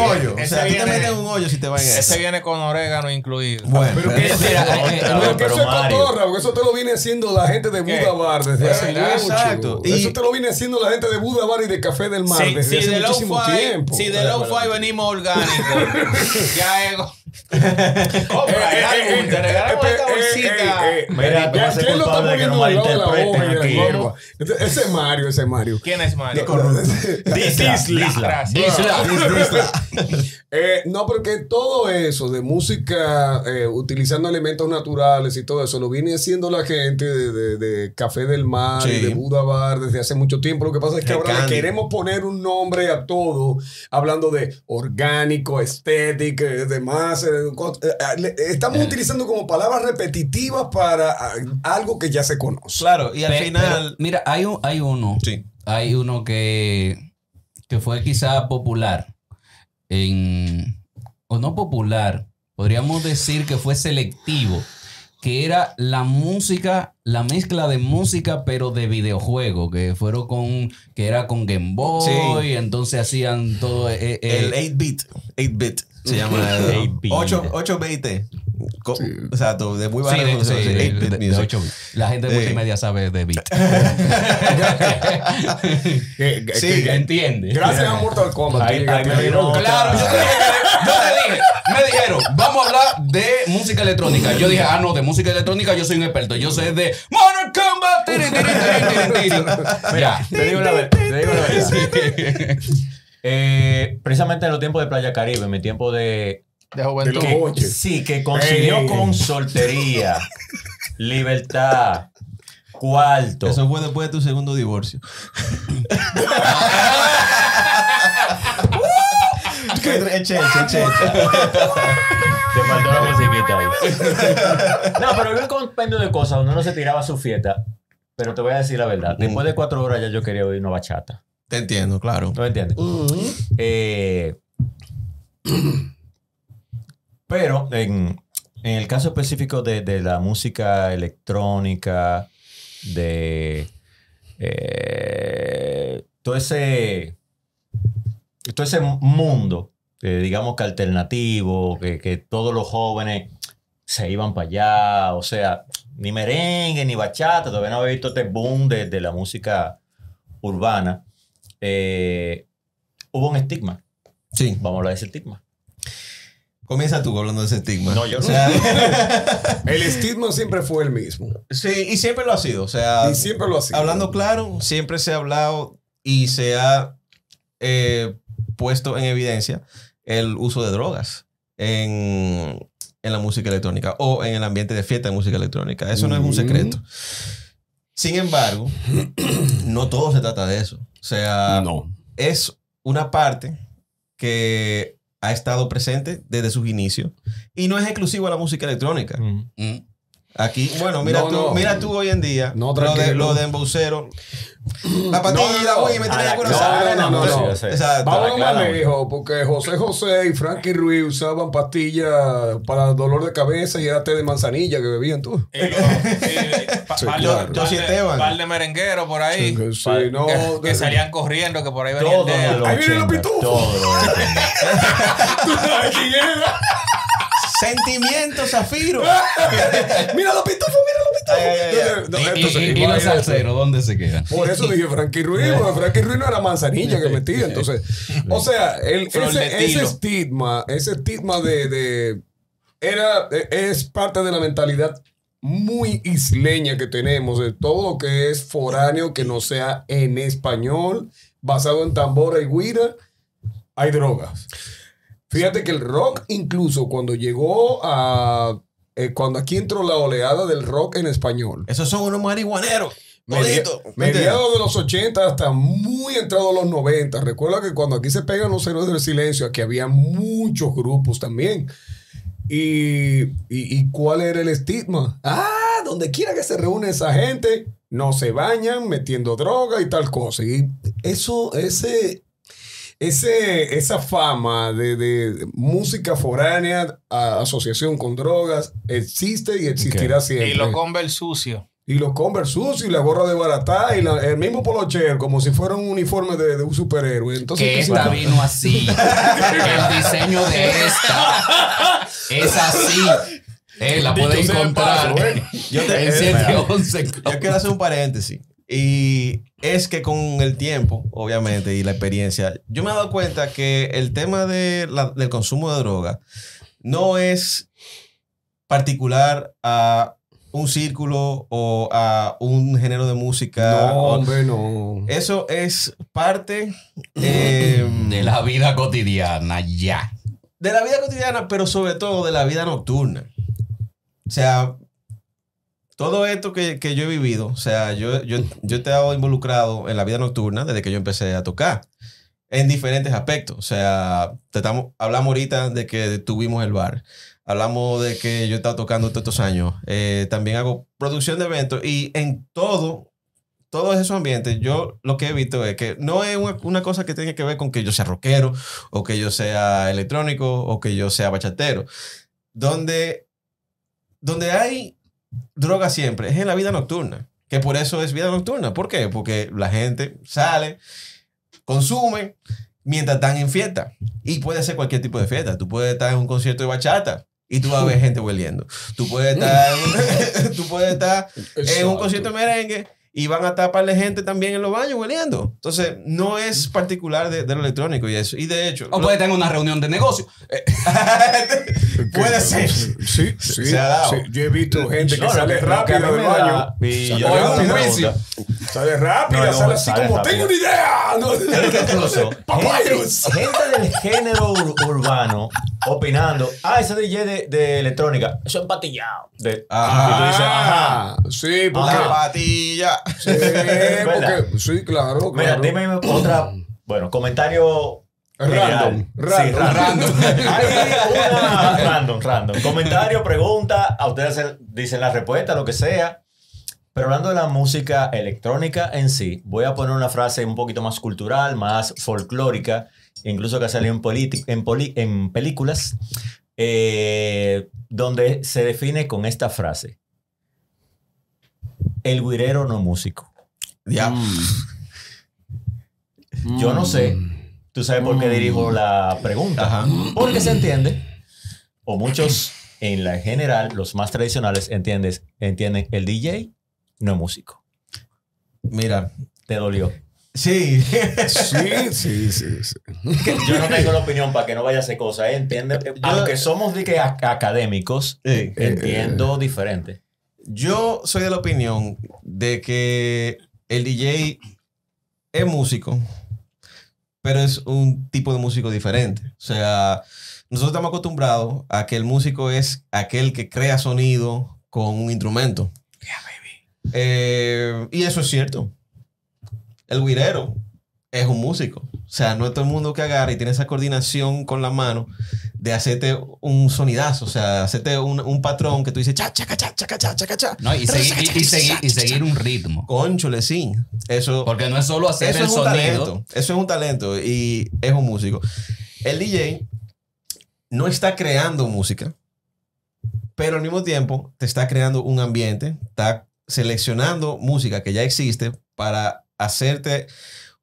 hoyo. o sea, te viene- un hoyo si te va en Ese eso. viene con orégano incluido. Bueno, Pero pero- que, Mira, eh, eh, eso es cotorra, porque eso te lo viene haciendo la gente de ¿Qué? Buda Bar desde hace mucho. exacto. Y- Eso te lo viene haciendo la gente de Buda Bar y de Café del Mar desde si hace de muchísimo tiempo. si de low-fi venimos orgánicos, ya es. Compra el álbum, te regalamos esta bolsita. Mira, tú Ese es Mario, ese es Mario. ¿Quién es Mario? Disla, Disla. Eh, no, porque todo eso de música eh, utilizando elementos naturales y todo eso lo viene haciendo la gente de, Café del Mar y de Buda Bar desde hace mucho tiempo. Lo que pasa es que ahora le queremos poner un nombre a todo, hablando de orgánico, estética, y demás. Eh, eh, eh, Estamos utilizando como palabras repetitivas para ah, algo que ya se conoce. Claro, y al final. pero, mira, hay, un, hay uno. Sí. Hay uno que, que fue quizá popular. En, o no popular. Podríamos decir que fue selectivo. Que era la música, la mezcla de música, pero de videojuego. Que fueron con. Que era con Game Boy. Entonces hacían todo. eh, eh, el 8-bit. 8-bit se llama. 8-bit. 8, 8-20. Co- Exacto, de muy Sí, baja de, sí, sí, de- 8-bit de- de music. 8 bits. La gente de multimedia sabe de bit. Que- que- Sí, que- Entiende. gracias a Mortal Kombat. Ahí- ahí me otra- Claro, yo te dije, que- yo te dije, me dijeron, vamos a hablar de música electrónica. Yo dije, ah, no, de música electrónica yo soy un experto. Yo sé de Mortal Kombat. tiri, tiri, tiri, tiri, tiri. Ya. Te digo la verdad. Te digo la verdad. Eh, precisamente en los tiempos de Playa Caribe, en mi tiempo de. De juventud. Oye. Sí, que consiguió con soltería, libertad, cuarto. Eso fue después de tu segundo divorcio. Eche, eche, eche. Te faltó la musiquita ahí. No, pero había un compendio de cosas donde uno se tiraba su fiesta Pero te voy a decir la verdad. Después de cuatro horas ya yo quería oír una bachata. Te entiendo, claro. ¿No me entiendes? Eh, pero en, en el caso específico de, de la música electrónica, de eh, todo ese todo ese mundo, eh, digamos que alternativo, que, que todos los jóvenes se iban para allá, o sea, ni merengue, ni bachata, todavía no había visto este boom de, de la música urbana. Eh, hubo un estigma. Sí. Vamos a hablar de ese estigma. Comienza tú hablando de ese estigma. No, yo O no. sea, El estigma siempre fue el mismo. sí, y siempre lo ha sido. O sea, Y siempre lo ha sido. hablando claro, siempre se ha hablado y se ha eh, puesto en evidencia el uso de drogas en, en la música electrónica o en el ambiente de fiesta de música electrónica. Eso no es un secreto. Sin embargo, no todo se trata de eso. O sea, No. es una parte que ha estado presente desde sus inicios y no es exclusivo a la música electrónica. Mm. Aquí, bueno, mira No, tú, no. mira tú hoy en día No, lo de, lo de embaucero. La patilla, No, no, no. güey, me tenía la- que no, no, no, claro. más lejos, porque José José y Frankie Ruiz usaban pastillas para dolor de cabeza y era té de manzanilla que bebían tú. Y lo- y pa- Sí, par de- claro. par de- Esteban. par de merengueros por ahí. Sí, sí, no, que, que salían corriendo, que por ahí venía Todo el de dedo. los Ahí vienen los 80, pitufos. todo lo de los 80. ¿Tú sabes quién era? Sentimiento, Zafiro. Mira los pitufos, mira los pitufos. No, Y, entonces, y- y los salseros, ¿dónde se quedan? Por eso dije Frankie Ruiz, porque Frankie Ruiz no era manzanilla que metía. Entonces, o sea, el, ese, estigma, ese estigma de, de- era, es parte de la mentalidad muy isleña que tenemos, de todo lo que es foráneo, que no sea en español, basado en tambora y guira, hay drogas. Fíjate que el rock, incluso cuando llegó a. eh, cuando aquí entró la oleada del rock en español, Esos son unos marihuaneros. Mediados de los 80 hasta muy entrados los 90. Recuerda que cuando aquí se pegan los héroes del silencio, aquí había muchos grupos también. Y, y, y cuál era el estigma? Ah, donde quiera que se reúne esa gente, no se bañan metiendo droga y tal cosa. Y eso, ese, ese, esa fama de, de música foránea, a- asociación con drogas, existe y existirá siempre. Y los Converse sucios. Y los Converse sucios y la gorra de baratá y la- el mismo polocher, como si fuera un uniforme de, de un superhéroe. Entonces, Que ¿qué esta vino así. El diseño de esta es así. Eh, la Dicho puede sea de encontrar paso, ¿eh? Yo te- en 711. Yo quiero hacer un paréntesis. Y es que con el tiempo, obviamente, y la experiencia, yo me he dado cuenta que el tema de la- del consumo de droga no es particular a un círculo o a un género de música. No, o- hombre, no. Eso es parte eh, De la vida cotidiana, ya. de la vida cotidiana, pero sobre todo de la vida nocturna. O sea, todo esto que, que yo he vivido, o sea, yo, yo, yo he estado involucrado en la vida nocturna desde que yo empecé a tocar, en diferentes aspectos. O sea, te estamos, hablamos ahorita de que tuvimos el bar. Hablamos de que yo he estado tocando todos estos años. Eh, también hago producción de eventos y en todo, todos esos ambientes, yo lo que he visto es que no es una, cosa que tenga que ver con que yo sea rockero o que yo sea electrónico o que yo sea bachatero. Donde, donde hay droga siempre es en la vida nocturna. Que por eso es vida nocturna. ¿Por qué? Porque la gente sale, consume mientras están en fiesta. Y puede ser cualquier tipo de fiesta. Tú puedes estar en un concierto de bachata y tú vas a ver gente hueliendo. Tú puedes estar en, tú puedes estar en un concierto de merengue y van a taparle gente también en los baños hueliendo. Entonces, no es particular de, de lo electrónico y eso. Y de hecho, O lo- puede tener una reunión de negocio. Eh, puede ser. Sí, sí. Se ha dado. sí. Yo he visto gente que No, sale rápido del baño. y Sale rápido. pregunta. Sale rápido, No, no, sale así sale como rápido. tengo una idea. No. Papayos. gente, gente del género ur- urbano opinando, ah, ese DJ de, de electrónica, eso es empatillado. De, Ajá. Y tú dices, ajá. Ah, sí, porque. La patilla. Sí, porque, sí, claro. Mira, claro. dime otra, bueno, comentario Random, general. Sí, random. random. Hay una random, random. Comentario, pregunta, a ustedes dicen la respuesta, lo que sea. Pero hablando de la música electrónica en sí, voy a poner una frase un poquito más cultural, más folclórica, incluso que ha salido en, en, poli- en películas, eh, donde se define con esta frase. El guirero no músico. Ya. Mm. Yo no sé. Tú sabes por qué dirijo la pregunta. Ajá. Porque se entiende, o muchos en la general, los más tradicionales, entiendes, entienden el DJ no es músico. Mira. Te dolió. Sí. Sí, sí, sí, sí. Yo no tengo la opinión para que no vaya a hacer cosas. ¿eh? Aunque somos de que ac- académicos, Sí. entiendo diferente. Yo soy de la opinión de que el DJ es músico, pero es un tipo de músico diferente. O sea, nosotros estamos acostumbrados a que el músico es aquel que crea sonido con un instrumento. Eh, y eso es cierto. El guirero es un músico. O sea, no es todo el mundo que agarra y tiene esa coordinación con la mano de hacerte un sonidazo. O sea, hacerte un, un patrón que tú dices cha, cha, cha, cha, cha, cha, cha, cha. No, y, seguir, y, y seguir, y seguir un ritmo. Conchole, sí. Eso, Porque no es solo hacer eso el es un sonido. talento. Eso es un talento y es un músico. El DJ no está creando música, pero al mismo tiempo te está creando un ambiente, está seleccionando música que ya existe para hacerte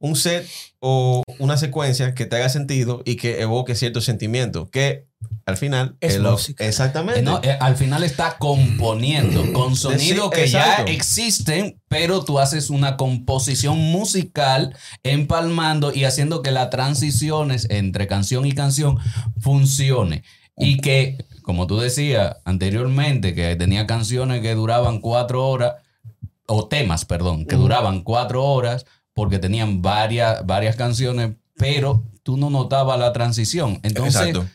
un set o una secuencia que te haga sentido y que evoque ciertos sentimientos, que al final Es lo- música. Exactamente. Eh, no, eh, al final está componiendo con sonidos que exacto. ya existen, pero tú haces una composición musical empalmando y haciendo que las transiciones entre canción y canción funcione. Y que, como tú decías anteriormente, que tenía canciones que duraban cuatro horas, o temas, perdón, que duraban cuatro horas porque tenían varias, varias canciones, pero tú no notabas la transición. Entonces, Exacto.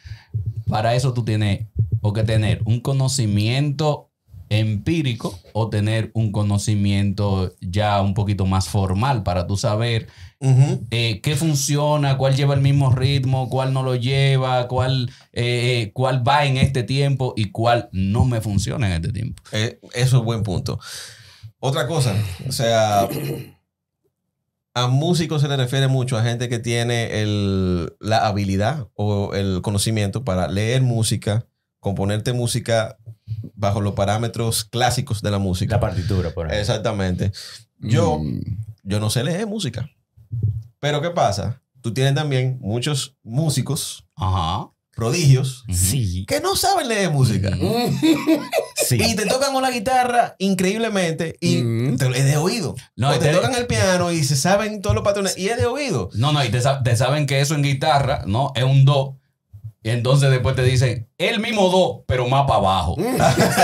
para eso tú tienes o que tener un conocimiento empírico o tener un conocimiento ya un poquito más formal para tú saber eh, qué funciona, cuál lleva el mismo ritmo, cuál no lo lleva, cuál, eh, eh, cuál va en este tiempo y cuál no me funciona en este tiempo. Eh, eso es buen punto. Otra cosa, o sea, a músicos se le refiere mucho a gente que tiene el- la habilidad o el conocimiento para leer música, componerte música bajo los parámetros clásicos de la música. La partitura, por ejemplo. Exactamente. Yo, Mm. yo no sé leer música. Pero ¿qué pasa? Tú tienes también muchos músicos, Ajá. Prodigios, Sí. que no saben leer música. Sí. Y te tocan la guitarra increíblemente y Mm. te- es de oído. No, o te te- tocan el piano y se saben todos los patrones y es de oído. No, no, y te, te saben que eso en guitarra, ¿no? Es un do. Y entonces después te dicen, el mismo do, pero más para abajo.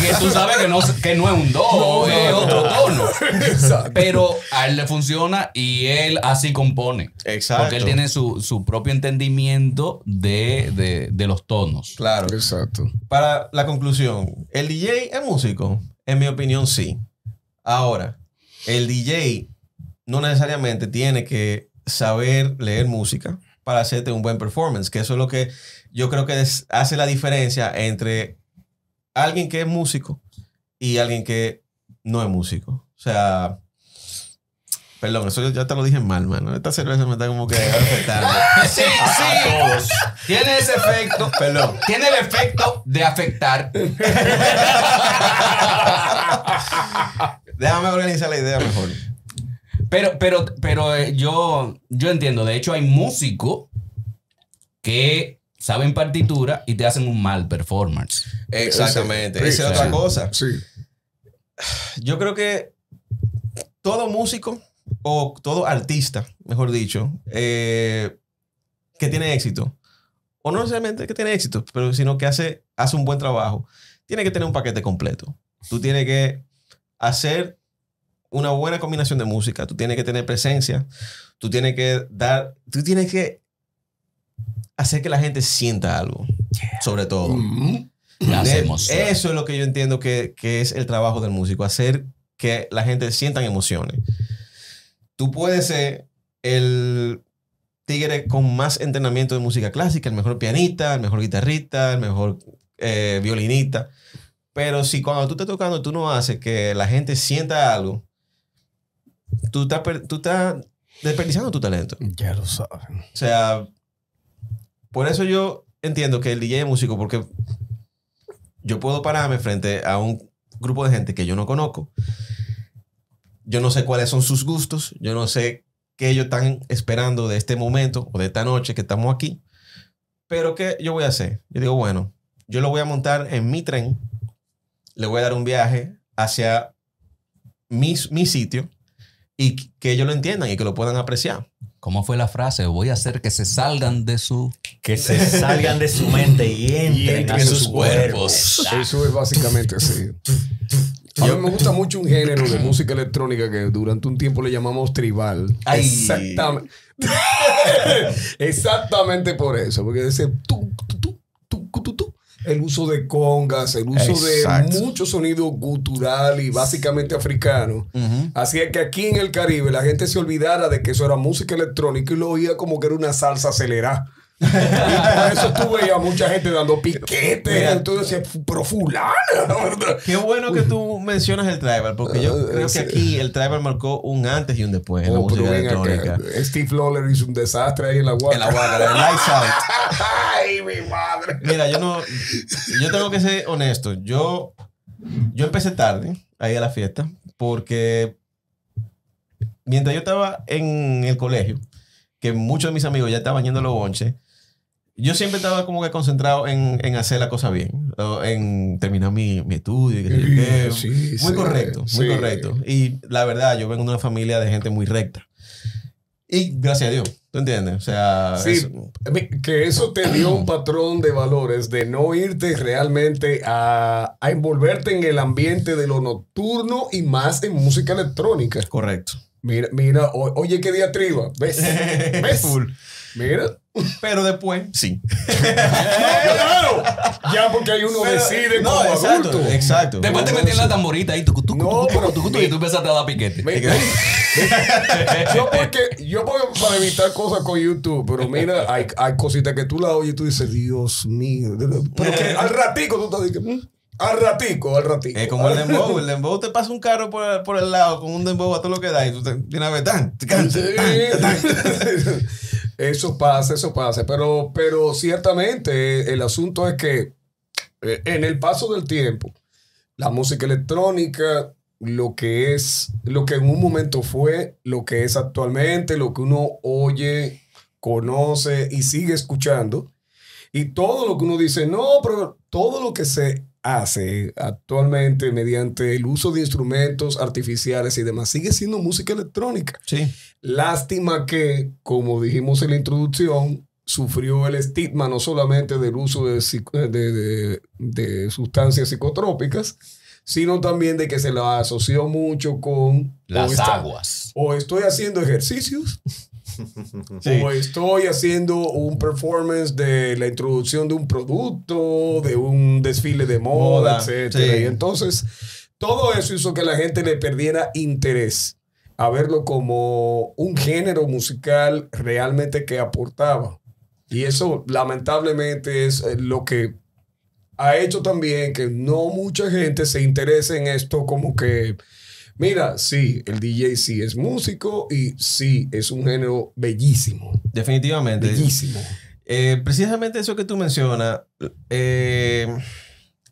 Que tú sabes que no, que no es un do, No, es no, otro no. tono. Exacto. Pero a él le funciona y él así compone. Exacto. Porque él tiene su, su propio entendimiento de, de- de los tonos. Claro. Exacto. Para la conclusión, ¿el DJ es músico? En mi opinión, sí. Ahora, el DJ no necesariamente tiene que saber leer música para hacerte un buen performance, que eso es lo que yo creo que es- hace la diferencia entre alguien que es músico y alguien que no es músico. O sea, perdón, eso ya te lo dije mal, mano. Esta cerveza me está como que afectando. Sí, sí. Tiene ese efecto. Perdón. Tiene el efecto de afectar. Déjame organizar la idea mejor. Pero, pero, pero eh, yo, yo entiendo. De hecho, hay músicos que saben partitura y te hacen un mal performance. Exactamente. Sí, Esa es sí. otra cosa. Sí. Yo creo que todo músico o todo artista, mejor dicho, eh, que tiene éxito, o no necesariamente que tiene éxito, pero sino que hace, hace un buen trabajo, tiene que tener un paquete completo. Tú tienes que hacer una buena combinación de música, tú tienes que tener presencia, tú tienes que dar, tú tienes que hacer que la gente sienta algo, sobre todo. Mm. De- emociones. Eso es lo que yo entiendo que, que es el trabajo del músico, hacer que la gente sientan emociones. Tú puedes ser el tigre con más entrenamiento de música clásica, el mejor pianista, el mejor guitarrista, el mejor eh, violinista, Pero si cuando tú estás tocando tú no haces que la gente sienta algo, tú estás, tú estás desperdiciando tu talento. Ya lo saben. O sea, por eso yo entiendo que el DJ es músico, porque yo puedo pararme frente a un grupo de gente que yo no conozco. Yo no sé cuáles son sus gustos, yo no sé qué ellos están esperando de este momento o de esta noche que estamos aquí. Pero ¿qué yo voy a hacer? Yo digo, bueno, yo lo voy a montar en mi tren, le voy a dar un viaje hacia mi, mi sitio y que ellos lo entiendan y que lo puedan apreciar. ¿Cómo fue la frase? Voy a hacer que se salgan de su... Que se salgan de su mente y entren, a sus cuerpos. Eso es básicamente así. A mí me gusta mucho un género de música electrónica que durante un tiempo le llamamos tribal. Ay. Exactamente. Exactamente por eso. Porque ese tu, el uso de congas, el uso Exacto. de mucho sonido gutural y básicamente africano. Hacía que aquí en el Caribe la gente se olvidara de que eso era música electrónica y lo oía como que era una salsa acelerada. Y por eso tú veías a mucha gente dando piquetes. Mira. Entonces decías, pero fulana. Qué bueno que tú mencionas el tribal, porque yo Uh, creo sí. que aquí el tribal marcó un antes y un después en la Oh, música electrónica. Steve Lawler hizo un desastre ahí en la guardia. En la guácara, en Lights Out. Ay, mi madre. Mira, yo no. Yo tengo que ser honesto. Yo, yo empecé tarde ahí a la fiesta porque mientras yo estaba en el colegio, que muchos de mis amigos ya estaban yendo a los bonches, yo siempre estaba como que concentrado en, en hacer la cosa bien, en terminar mi, mi estudio y qué. Sí, muy sí, correcto, muy correcto. Y la verdad, yo vengo de una familia de gente muy recta. Y gracias a Dios, ¿tú entiendes? O sea, Sí, eso- que eso te dio un patrón de valores de no irte realmente a, a envolverte en el ambiente de lo nocturno y más en música electrónica. correcto. Mira, mira, o- oye qué diatriba. ¿Ves? ¿Ves? Mira. Pero después, sí. claro. Ya porque hay uno Pero- decide no, como exacto, adulto. exacto. Después te metí en la tamborita ahí, tucu, tucu, No, pero- tucu, tucu, y tú empezaste a dar piquete. Yo porque yo puedo para evitar cosas con YouTube, pero mira, hay, hay cositas que tú la oyes y tú dices, Dios mío. Pero que al ratico tú te dices, "Mm, al ratico, al ratico. Es como el dembow. El dembow te pasa un carro por, por el lado con un dembow a todo lo que da y tú te, de una vez tan, tan, tan, tan. Eso pasa, eso pasa. Pero, pero ciertamente el asunto es que eh, en el paso del tiempo, la música electrónica, lo que es, lo que en un momento fue, lo que es actualmente, lo que uno oye, conoce y sigue escuchando. Y todo lo que uno dice, no, pero todo lo que se hace actualmente mediante el uso de instrumentos artificiales y demás sigue siendo música electrónica. Sí. Lástima que, como dijimos en la introducción, sufrió el estigma no solamente del uso de, psico- de- de- de sustancias psicotrópicas, sino también de que se la asoció mucho con Las o está- aguas. O estoy haciendo ejercicios, Sí. o estoy haciendo un performance de la introducción de un producto, de un desfile de moda, Moda, etcétera. sí. Y entonces, todo eso hizo que la gente le perdiera interés a verlo como un género musical realmente que aportaba. Y eso, lamentablemente, es eh, lo que ha hecho también que no mucha gente se interese en esto como que, mira, sí, el DJ sí es músico y sí es un género bellísimo, Definitivamente. bellísimo. Eh, precisamente eso que tú mencionas, eh,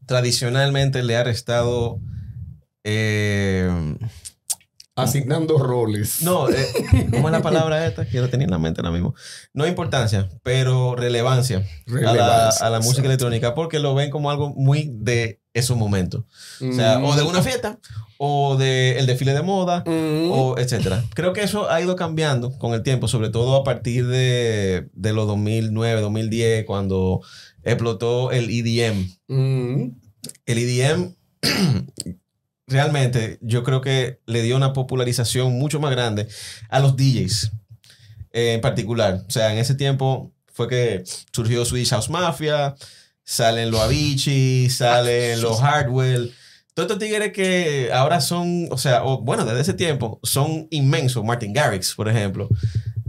tradicionalmente le ha restado. eh, Asignando roles. no, eh, ¿cómo es la palabra esta? Que la tenía en la mente ahora mismo. No importancia, pero relevancia, a la, a la música electrónica porque lo ven como algo muy de esos momentos. O sea, Mm. o de una fiesta, o del desfile de moda, Mm. o etcétera. Creo que eso ha ido cambiando con el tiempo, sobre todo a partir de, de los 2009, 2010, cuando explotó el EDM. Mm. El EDM realmente yo creo que le dio una popularización mucho más grande a los DJs eh, en particular. O sea, en ese tiempo fue que surgió Swedish House Mafia, salen los Avicii, salen los Hardwell. Todos estos tigres que ahora son, o sea, o, bueno, desde ese tiempo son inmensos. Martin Garrix, por ejemplo.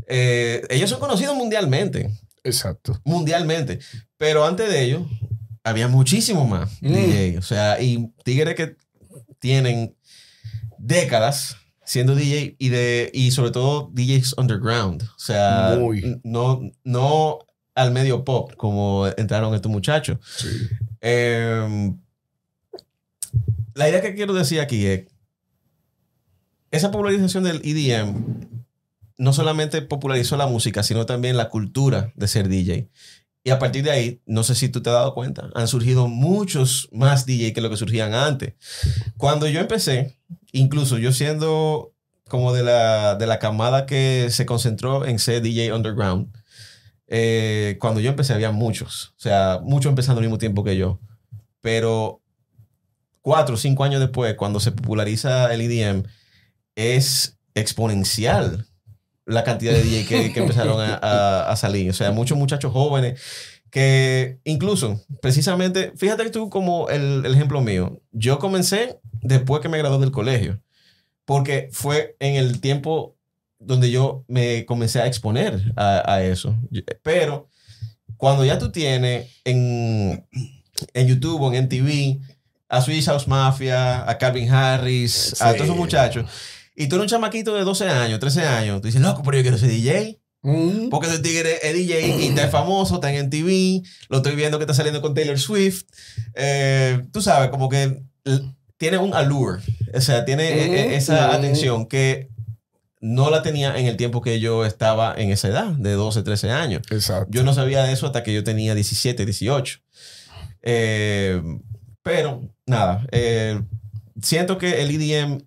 Eh, ellos son conocidos mundialmente Exacto. mundialmente. Pero antes de ello, había muchísimo más Mm. DJ. O sea, y tigres que tienen décadas siendo DJ y, de, y sobre todo DJs underground. O sea, Muy. no, no al medio pop como entraron estos muchachos. Eh, la idea que quiero decir aquí es, esa popularización del EDM no solamente popularizó la música, sino también la cultura de ser DJ. Y a partir de ahí, no sé si tú te has dado cuenta, han surgido muchos más DJ que lo que surgían antes. Cuando yo empecé, incluso yo siendo como de la, de la camada que se concentró en ser DJ underground, eh, cuando yo empecé había muchos, o sea, muchos empezando al mismo tiempo que yo. Pero cuatro o cinco años después, cuando se populariza el EDM, es exponencial la cantidad de DJ que, que empezaron a, a- a salir. O sea, muchos muchachos jóvenes que incluso, precisamente, fíjate que tú como el, el ejemplo mío, yo comencé después que me gradué del colegio, porque fue en el tiempo donde yo me comencé a exponer a, a eso. Pero cuando ya tú tienes en, en YouTube o en MTV a Swedish House Mafia, a Calvin Harris, a todos esos muchachos, y tú eres un chamaquito de 12 años, 13 años, tú dices, loco, pero yo quiero ser DJ. Mm. Porque ese tigre es DJ y está famoso, está en MTV, lo estoy viendo que está saliendo con Taylor Swift. Eh, tú sabes, como que tiene un allure, o sea, tiene eh, eh, esa Mm. atención que no la tenía en el tiempo que yo estaba en esa edad, de 12, 13 años. Exacto. Yo no sabía de eso hasta que yo tenía 17, 18. Eh, pero, nada, eh, siento que el EDM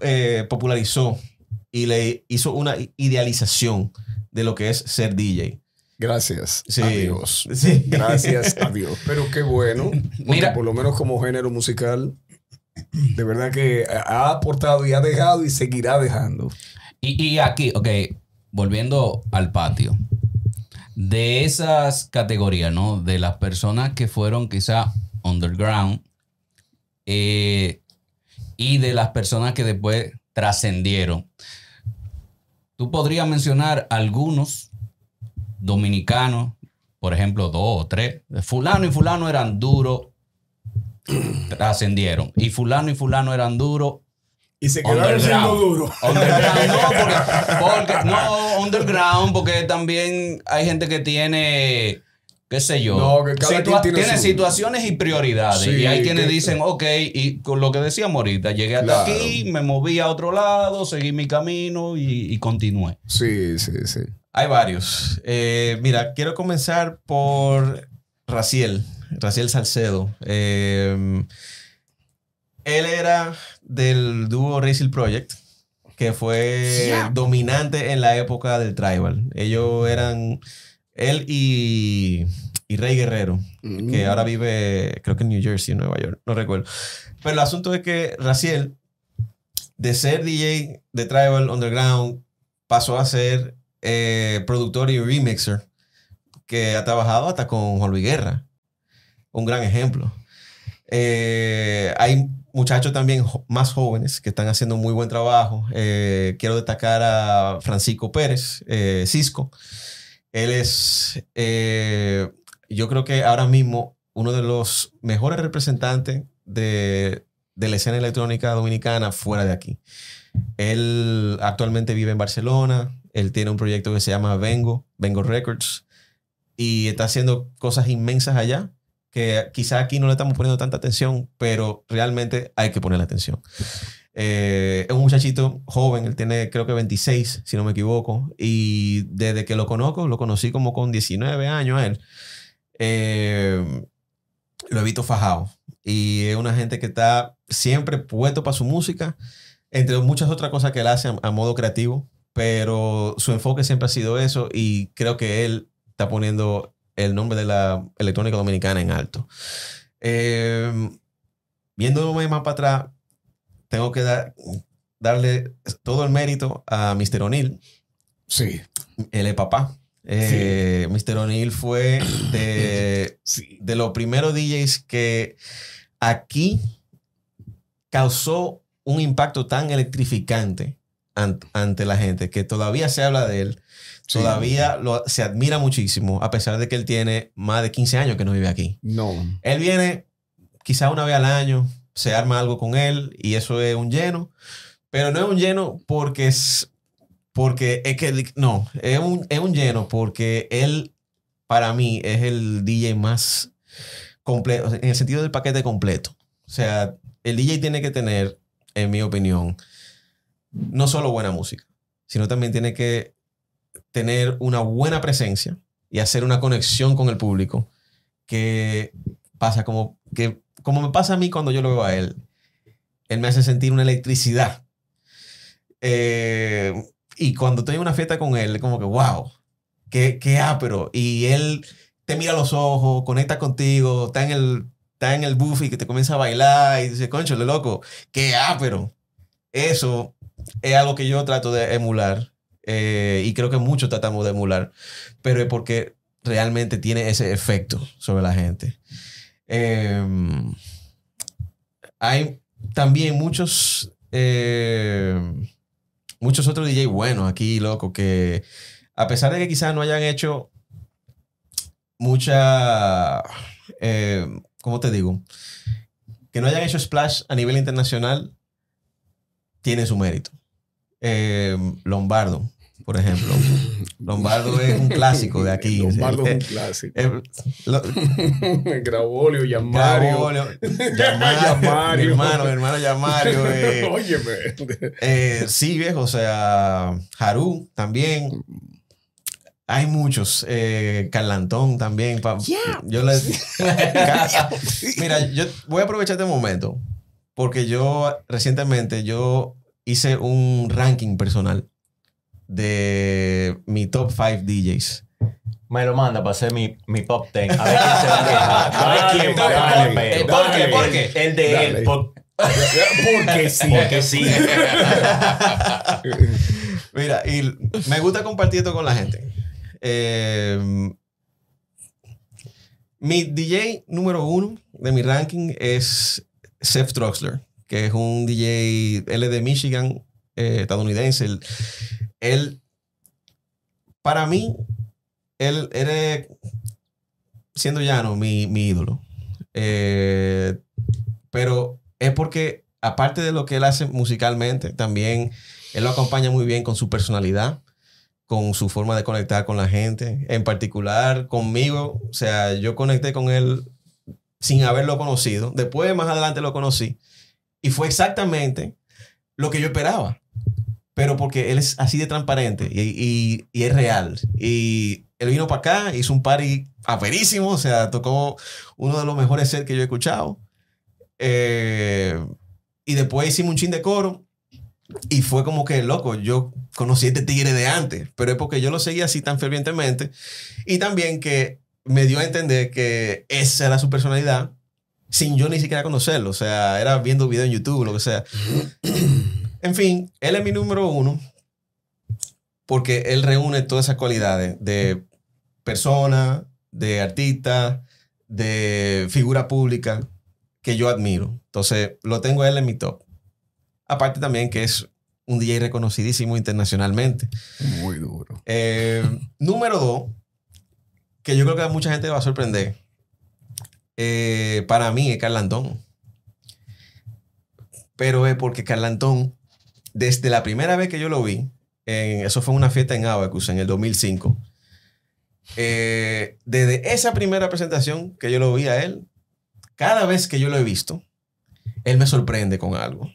eh, popularizó y le hizo una idealización de lo que es ser DJ. Gracias Sí. a Dios. Sí. Gracias a Dios. Pero qué bueno. Porque Mira. por lo menos como género musical, de verdad que ha aportado y ha dejado y seguirá dejando. Y, y aquí, ok, volviendo al patio. De esas categorías, ¿no? De las personas que fueron quizá underground eh, y de las personas que después trascendieron. Tú podrías mencionar algunos dominicanos, por ejemplo, dos o tres. Fulano y fulano eran duros, trascendieron. Y fulano y fulano eran duros, Y se quedaron siendo duros. Underground, no, porque, porque- no, underground, porque también hay gente que tiene, qué sé yo, No, que cada quien tiene su- situaciones y prioridades. Sí, y hay quienes que- dicen, ok, y con lo que decíamos ahorita, llegué hasta Claro. aquí, me moví a otro lado, seguí mi camino y, y continué. Sí, sí, sí. Hay varios. Eh, mira, quiero comenzar por Raciel, Raciel Salcedo. Eh, él era del dúo Racing Project, que fue dominante en la época del tribal. Ellos eran él y, y Rey Guerrero, que Mm. ahora vive, creo que en New Jersey, Nueva York, no recuerdo. Pero el asunto es que Raciel, de ser DJ de Tribal Underground, pasó a ser eh, productor y remixer, que ha trabajado hasta con Juan Luis Guerra. Un gran ejemplo. Eh, hay muchachos también más jóvenes que están haciendo muy buen trabajo. Eh, quiero destacar a Francisco Pérez, Cisco. Él es, eh, yo creo que ahora mismo uno de los mejores representantes de, de la escena electrónica dominicana fuera de aquí. Él actualmente vive en Barcelona. Él tiene un proyecto que se llama Vengo, Vengo Records, y está haciendo cosas inmensas allá que quizá aquí no le estamos poniendo tanta atención, pero realmente hay que ponerle atención. Eh, es un muchachito joven, él tiene creo que 26, si no me equivoco, y desde que lo conozco, lo conocí como con 19 años él, eh, lo he visto fajado. Y es una gente que está siempre puesto para su música, entre muchas otras cosas que él hace a, a modo creativo, pero su enfoque siempre ha sido eso y creo que él está poniendo el nombre de la electrónica dominicana en alto. Eh, viéndome más para atrás, tengo que dar, darle todo el mérito a Mr. O'Neill. Sí. Él es papá. Eh, Mr. O'Neill fue de, Sí. de los primeros DJs que aquí causó un impacto tan electrificante ant- ante la gente que todavía se habla de él. todavía lo- se admira muchísimo, a pesar de que él tiene más de 15 años que no vive aquí. No. Él viene quizá una vez al año, se arma algo con él y eso es un lleno, pero no es un lleno porque es, porque es que, no, es un, es un lleno porque él, para mí, es el DJ más completo, en el sentido del paquete completo. O sea, el DJ tiene que tener, en mi opinión, no solo buena música, sino también tiene que tener una buena presencia y hacer una conexión con el público que pasa como que como me pasa a mí cuando yo lo veo a él. Él me hace sentir una electricidad. Eh, y cuando estoy en una fiesta con él, como que, wow, qué, qué ápero. Y él te mira los ojos, conecta contigo, está en el, está en el buffet que te comienza a bailar y dice, concho, le loco, qué ápero. Eso es algo que yo trato de emular. eh, y creo que muchos tratamos de emular. Pero es porque realmente tiene ese efecto sobre la gente. Eh, hay también muchos, eh, muchos otros DJ buenos aquí, loco, que a pesar de que quizás no hayan hecho mucha, eh, ¿cómo te digo? Que no hayan hecho splash a nivel internacional, tiene su mérito. Eh, Lombardo, por ejemplo. Lombardo es un clásico de aquí. Lombardo es un clásico. eh, lo- Yamario. Yamario. Mi hermano, mi hermano Yamario. eh, Óyeme. eh, sí, viejo, o sea, Haru también. Hay muchos. Eh, Carlantón también. pa- Yo le- Ca- Mira, yo voy a aprovechar este momento porque yo recientemente yo hice un ranking personal de mi top 5 DJs. Me lo manda para hacer mi, mi top 10. A ver quién se va a quejar. A ver quién va a pelo. ¿Por qué? ¿Por qué? El de Dale. él. por- Porque sí. Porque sí. Mira, y me gusta compartir esto con la gente. Eh, mi DJ número uno de mi ranking es Seth Troxler, que es un DJ, él es de Michigan, eh, estadounidense. Él, él, para mí, él era, siendo llano, mi, mi ídolo. Eh, pero es porque, aparte de lo que él hace musicalmente, también él lo acompaña muy bien con su personalidad, con su forma de conectar con la gente, en particular conmigo. O sea, yo conecté con él sin haberlo conocido. Después, más adelante, lo conocí. Y fue exactamente lo que yo esperaba. Pero porque él es así de transparente y, y- y es real. Y él vino para acá, hizo un party aperísimo, o sea, tocó uno de los mejores sets que yo he escuchado. Eh, y después hicimos un chin de coro. Y fue como que, loco, yo conocí a este tigre de antes, pero es porque yo lo seguía así tan fervientemente. Y también que me dio a entender que esa era su personalidad sin yo ni siquiera conocerlo. O sea, era viendo video en YouTube, lo que sea. En fin, él es mi número uno porque él reúne todas esas cualidades de persona, de artista, de figura pública que yo admiro. Entonces, lo tengo él en mi top. Aparte también que es un DJ reconocidísimo internacionalmente. Muy duro. Eh, número dos, que yo creo que a mucha gente va a sorprender. eh, para mí es Carlantón. Pero es porque Carlantón, desde la primera vez que yo lo vi, en- eso fue una fiesta en Abacus en el 2005. eh, desde esa primera presentación que yo lo vi a él, cada vez que yo lo he visto, él me sorprende con algo.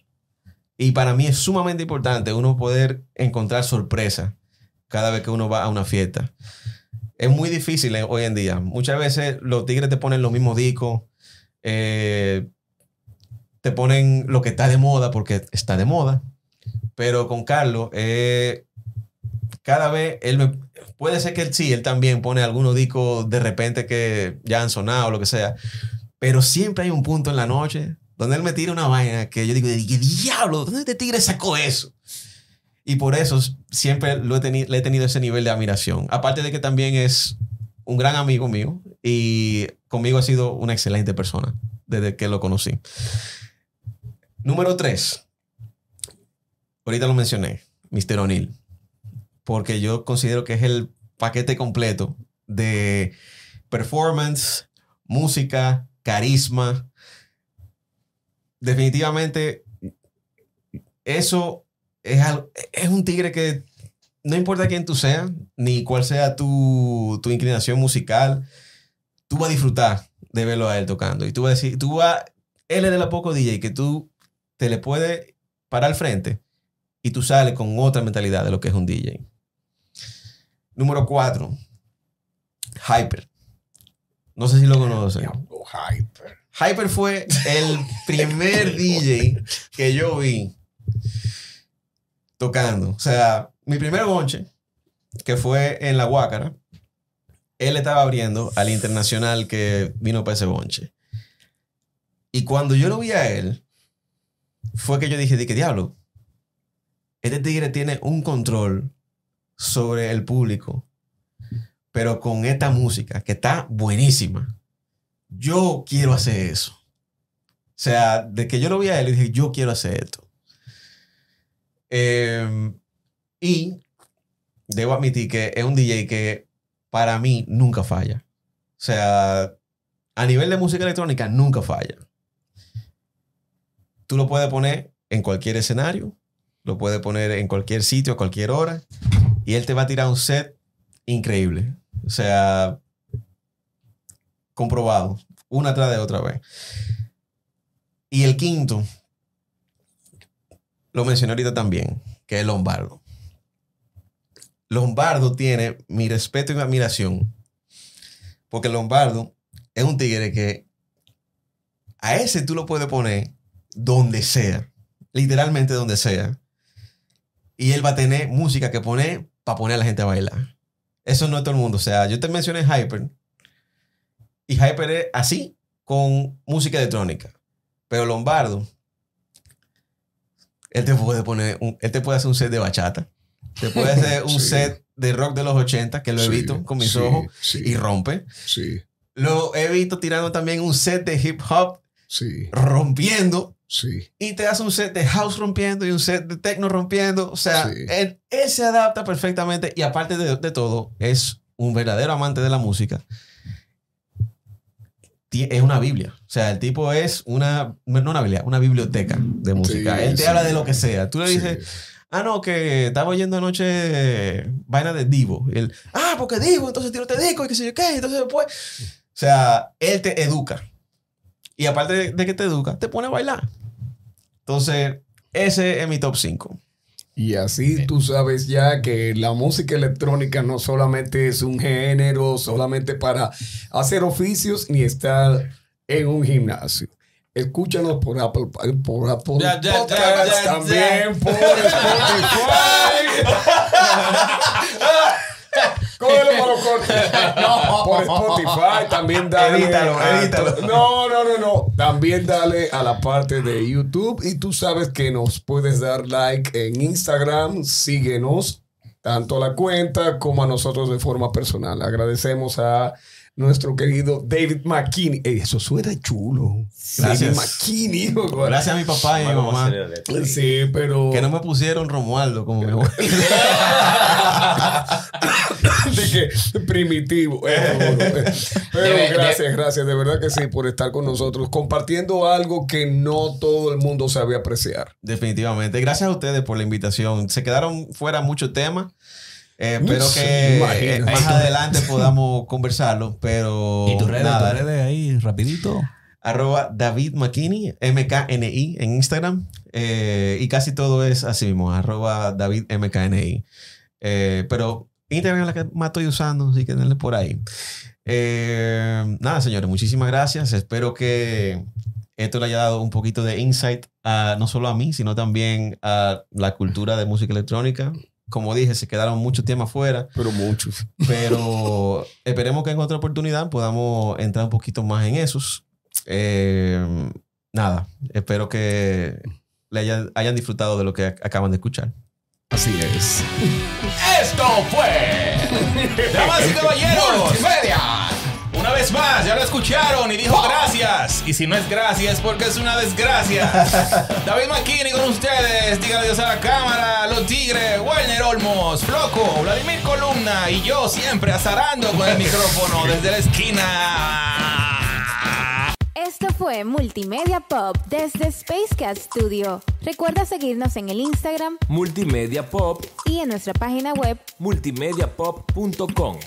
Y para mí es sumamente importante uno poder encontrar sorpresa cada vez que uno va a una fiesta. Es muy difícil hoy en día. Muchas veces los tigres te ponen los mismos discos, eh, te ponen lo que está de moda porque está de moda. Pero con Carlos, eh, cada vez él puede ser que él sí, él también pone algunos discos de repente que ya han sonado o lo que sea. Pero siempre hay un punto en la noche donde él me tira una vaina que yo digo, ¿qué diablo? ¿Dónde este tigre sacó eso? Y por eso siempre lo he teni- le he tenido ese nivel de admiración. Aparte de que también es un gran amigo mío y conmigo ha sido una excelente persona desde que lo conocí. Número tres. Ahorita lo mencioné. Mr. O'Neill. porque yo considero que es el paquete completo de performance, música, carisma. Definitivamente, eso es, es un tigre que no importa quién tú seas, ni cuál sea tu, tu inclinación musical, tú vas a disfrutar de verlo a él tocando. Y tú vas a decir, tú vas, él es de la poco DJ que tú te le puedes parar al frente y tú sales con otra mentalidad de lo que es un DJ. Número cuatro, Hyper. No sé si lo conocen. Hyper. Hyper fue el primer DJ que yo vi tocando. O sea, mi primer bonche, que fue en La Guácara, él estaba abriendo al internacional que vino para ese bonche. Y cuando yo lo vi a él, fue que yo dije, ¿de qué diablo? Este tigre tiene un control sobre el público, pero con esta música que está buenísima yo quiero hacer eso. O sea, de que yo lo vi a él y dije, yo quiero hacer esto. Eh, y debo admitir que es un DJ que para mí nunca falla. O sea, a nivel de música electrónica nunca falla. Tú lo puedes poner en cualquier escenario, lo puedes poner en cualquier sitio, a cualquier hora, y él te va a tirar un set increíble. O sea, comprobado, una tras de otra vez. Y el quinto, lo mencioné ahorita también, que es Lombardo. Lombardo tiene mi respeto y mi admiración, porque Lombardo es un tigre que a ese tú lo puedes poner donde sea, literalmente donde sea, y él va a tener música que pone para poner a la gente a bailar. Eso no es todo el mundo. O sea, yo te mencioné Hyper, y Hyper es así, con música electrónica. Pero Lombardo, él te puede poner, un- él te puede hacer un set de bachata. Te puede hacer un Sí. set de rock de los 80, que lo he Sí, visto con mis sí, ojos, y rompe. sí, Lo he visto tirando también un set de hip hop sí, rompiendo. Sí. Y te hace un set de house rompiendo y un set de techno rompiendo. O sea, Sí. él, él se adapta perfectamente. Y aparte de, de todo, es un verdadero amante de la música. Es una Biblia. O sea, el tipo es una, no una Biblia, una biblioteca de música. Sí, él te sí. habla de lo que sea. Tú le dices, ah, no, que estaba oyendo anoche eh, vaina de Divo. Y él, ah, porque Divo, entonces tiro te disco y qué sé yo qué. Entonces después. O sea, él te educa. Y aparte de, de que te educa, te pone a bailar. Entonces, ese es mi top 5. Y así tú sabes ya que la música electrónica no solamente es un género, solamente para hacer oficios ni estar en un gimnasio. Escúchanos por Apple, por Apple ya. también por Spotify. Cógelo para los cortes. Por Spotify, también dale. Edítalo, a- edítalo. No, no, no, no. También dale a la parte de YouTube. Y tú sabes que nos puedes dar like en Instagram. Síguenos tanto a la cuenta como a nosotros de forma personal. Agradecemos a nuestro querido David McKinney. Ey, eso suena chulo. Gracias. David McKinney. Gracias a mi papá y a mi mamá. Sí, pero. Que no me pusieron Romualdo como mi abuelo. de que primitivo. Eh, eh. Pero gracias, gracias, de verdad que sí, por estar con nosotros, compartiendo algo que no todo el mundo sabe apreciar. Definitivamente. Gracias a ustedes por la invitación. Se quedaron fuera muchos temas. Eh, espero que eh, más adelante podamos conversarlo, pero ¿Y tus redes, nada. tus redes ahí, rapidito? Arroba David McKinney, MKNI en Instagram. eh, y casi todo es así mismo, arroba David MKNI. Eh, pero Instagram es la que más estoy usando, así que denle por ahí. Nada, señores, muchísimas gracias. Espero que esto le haya dado un poquito de insight a, no solo a mí, sino también a la cultura de música electrónica. Como dije, se quedaron muchos temas fuera, Pero muchos. pero esperemos que en otra oportunidad podamos entrar un poquito más en esos. Eh, nada, espero que le hayan, hayan disfrutado de lo que ac- acaban de escuchar. Así es. Esto fue Damas y Caballeros Media. Vez más, ya lo escucharon y dijo gracias. Y si no es gracias, porque es una desgracia. David McKinney con ustedes. Diga adiós a la cámara. Los Tigres, Werner Olmos, Floco, Vladimir Columna y yo siempre azarando con el micrófono desde la esquina. Esto fue Multimedia Pop desde Spacecat Studio. Recuerda seguirnos en el Instagram Multimedia Pop, y en nuestra página web multimediapop.com.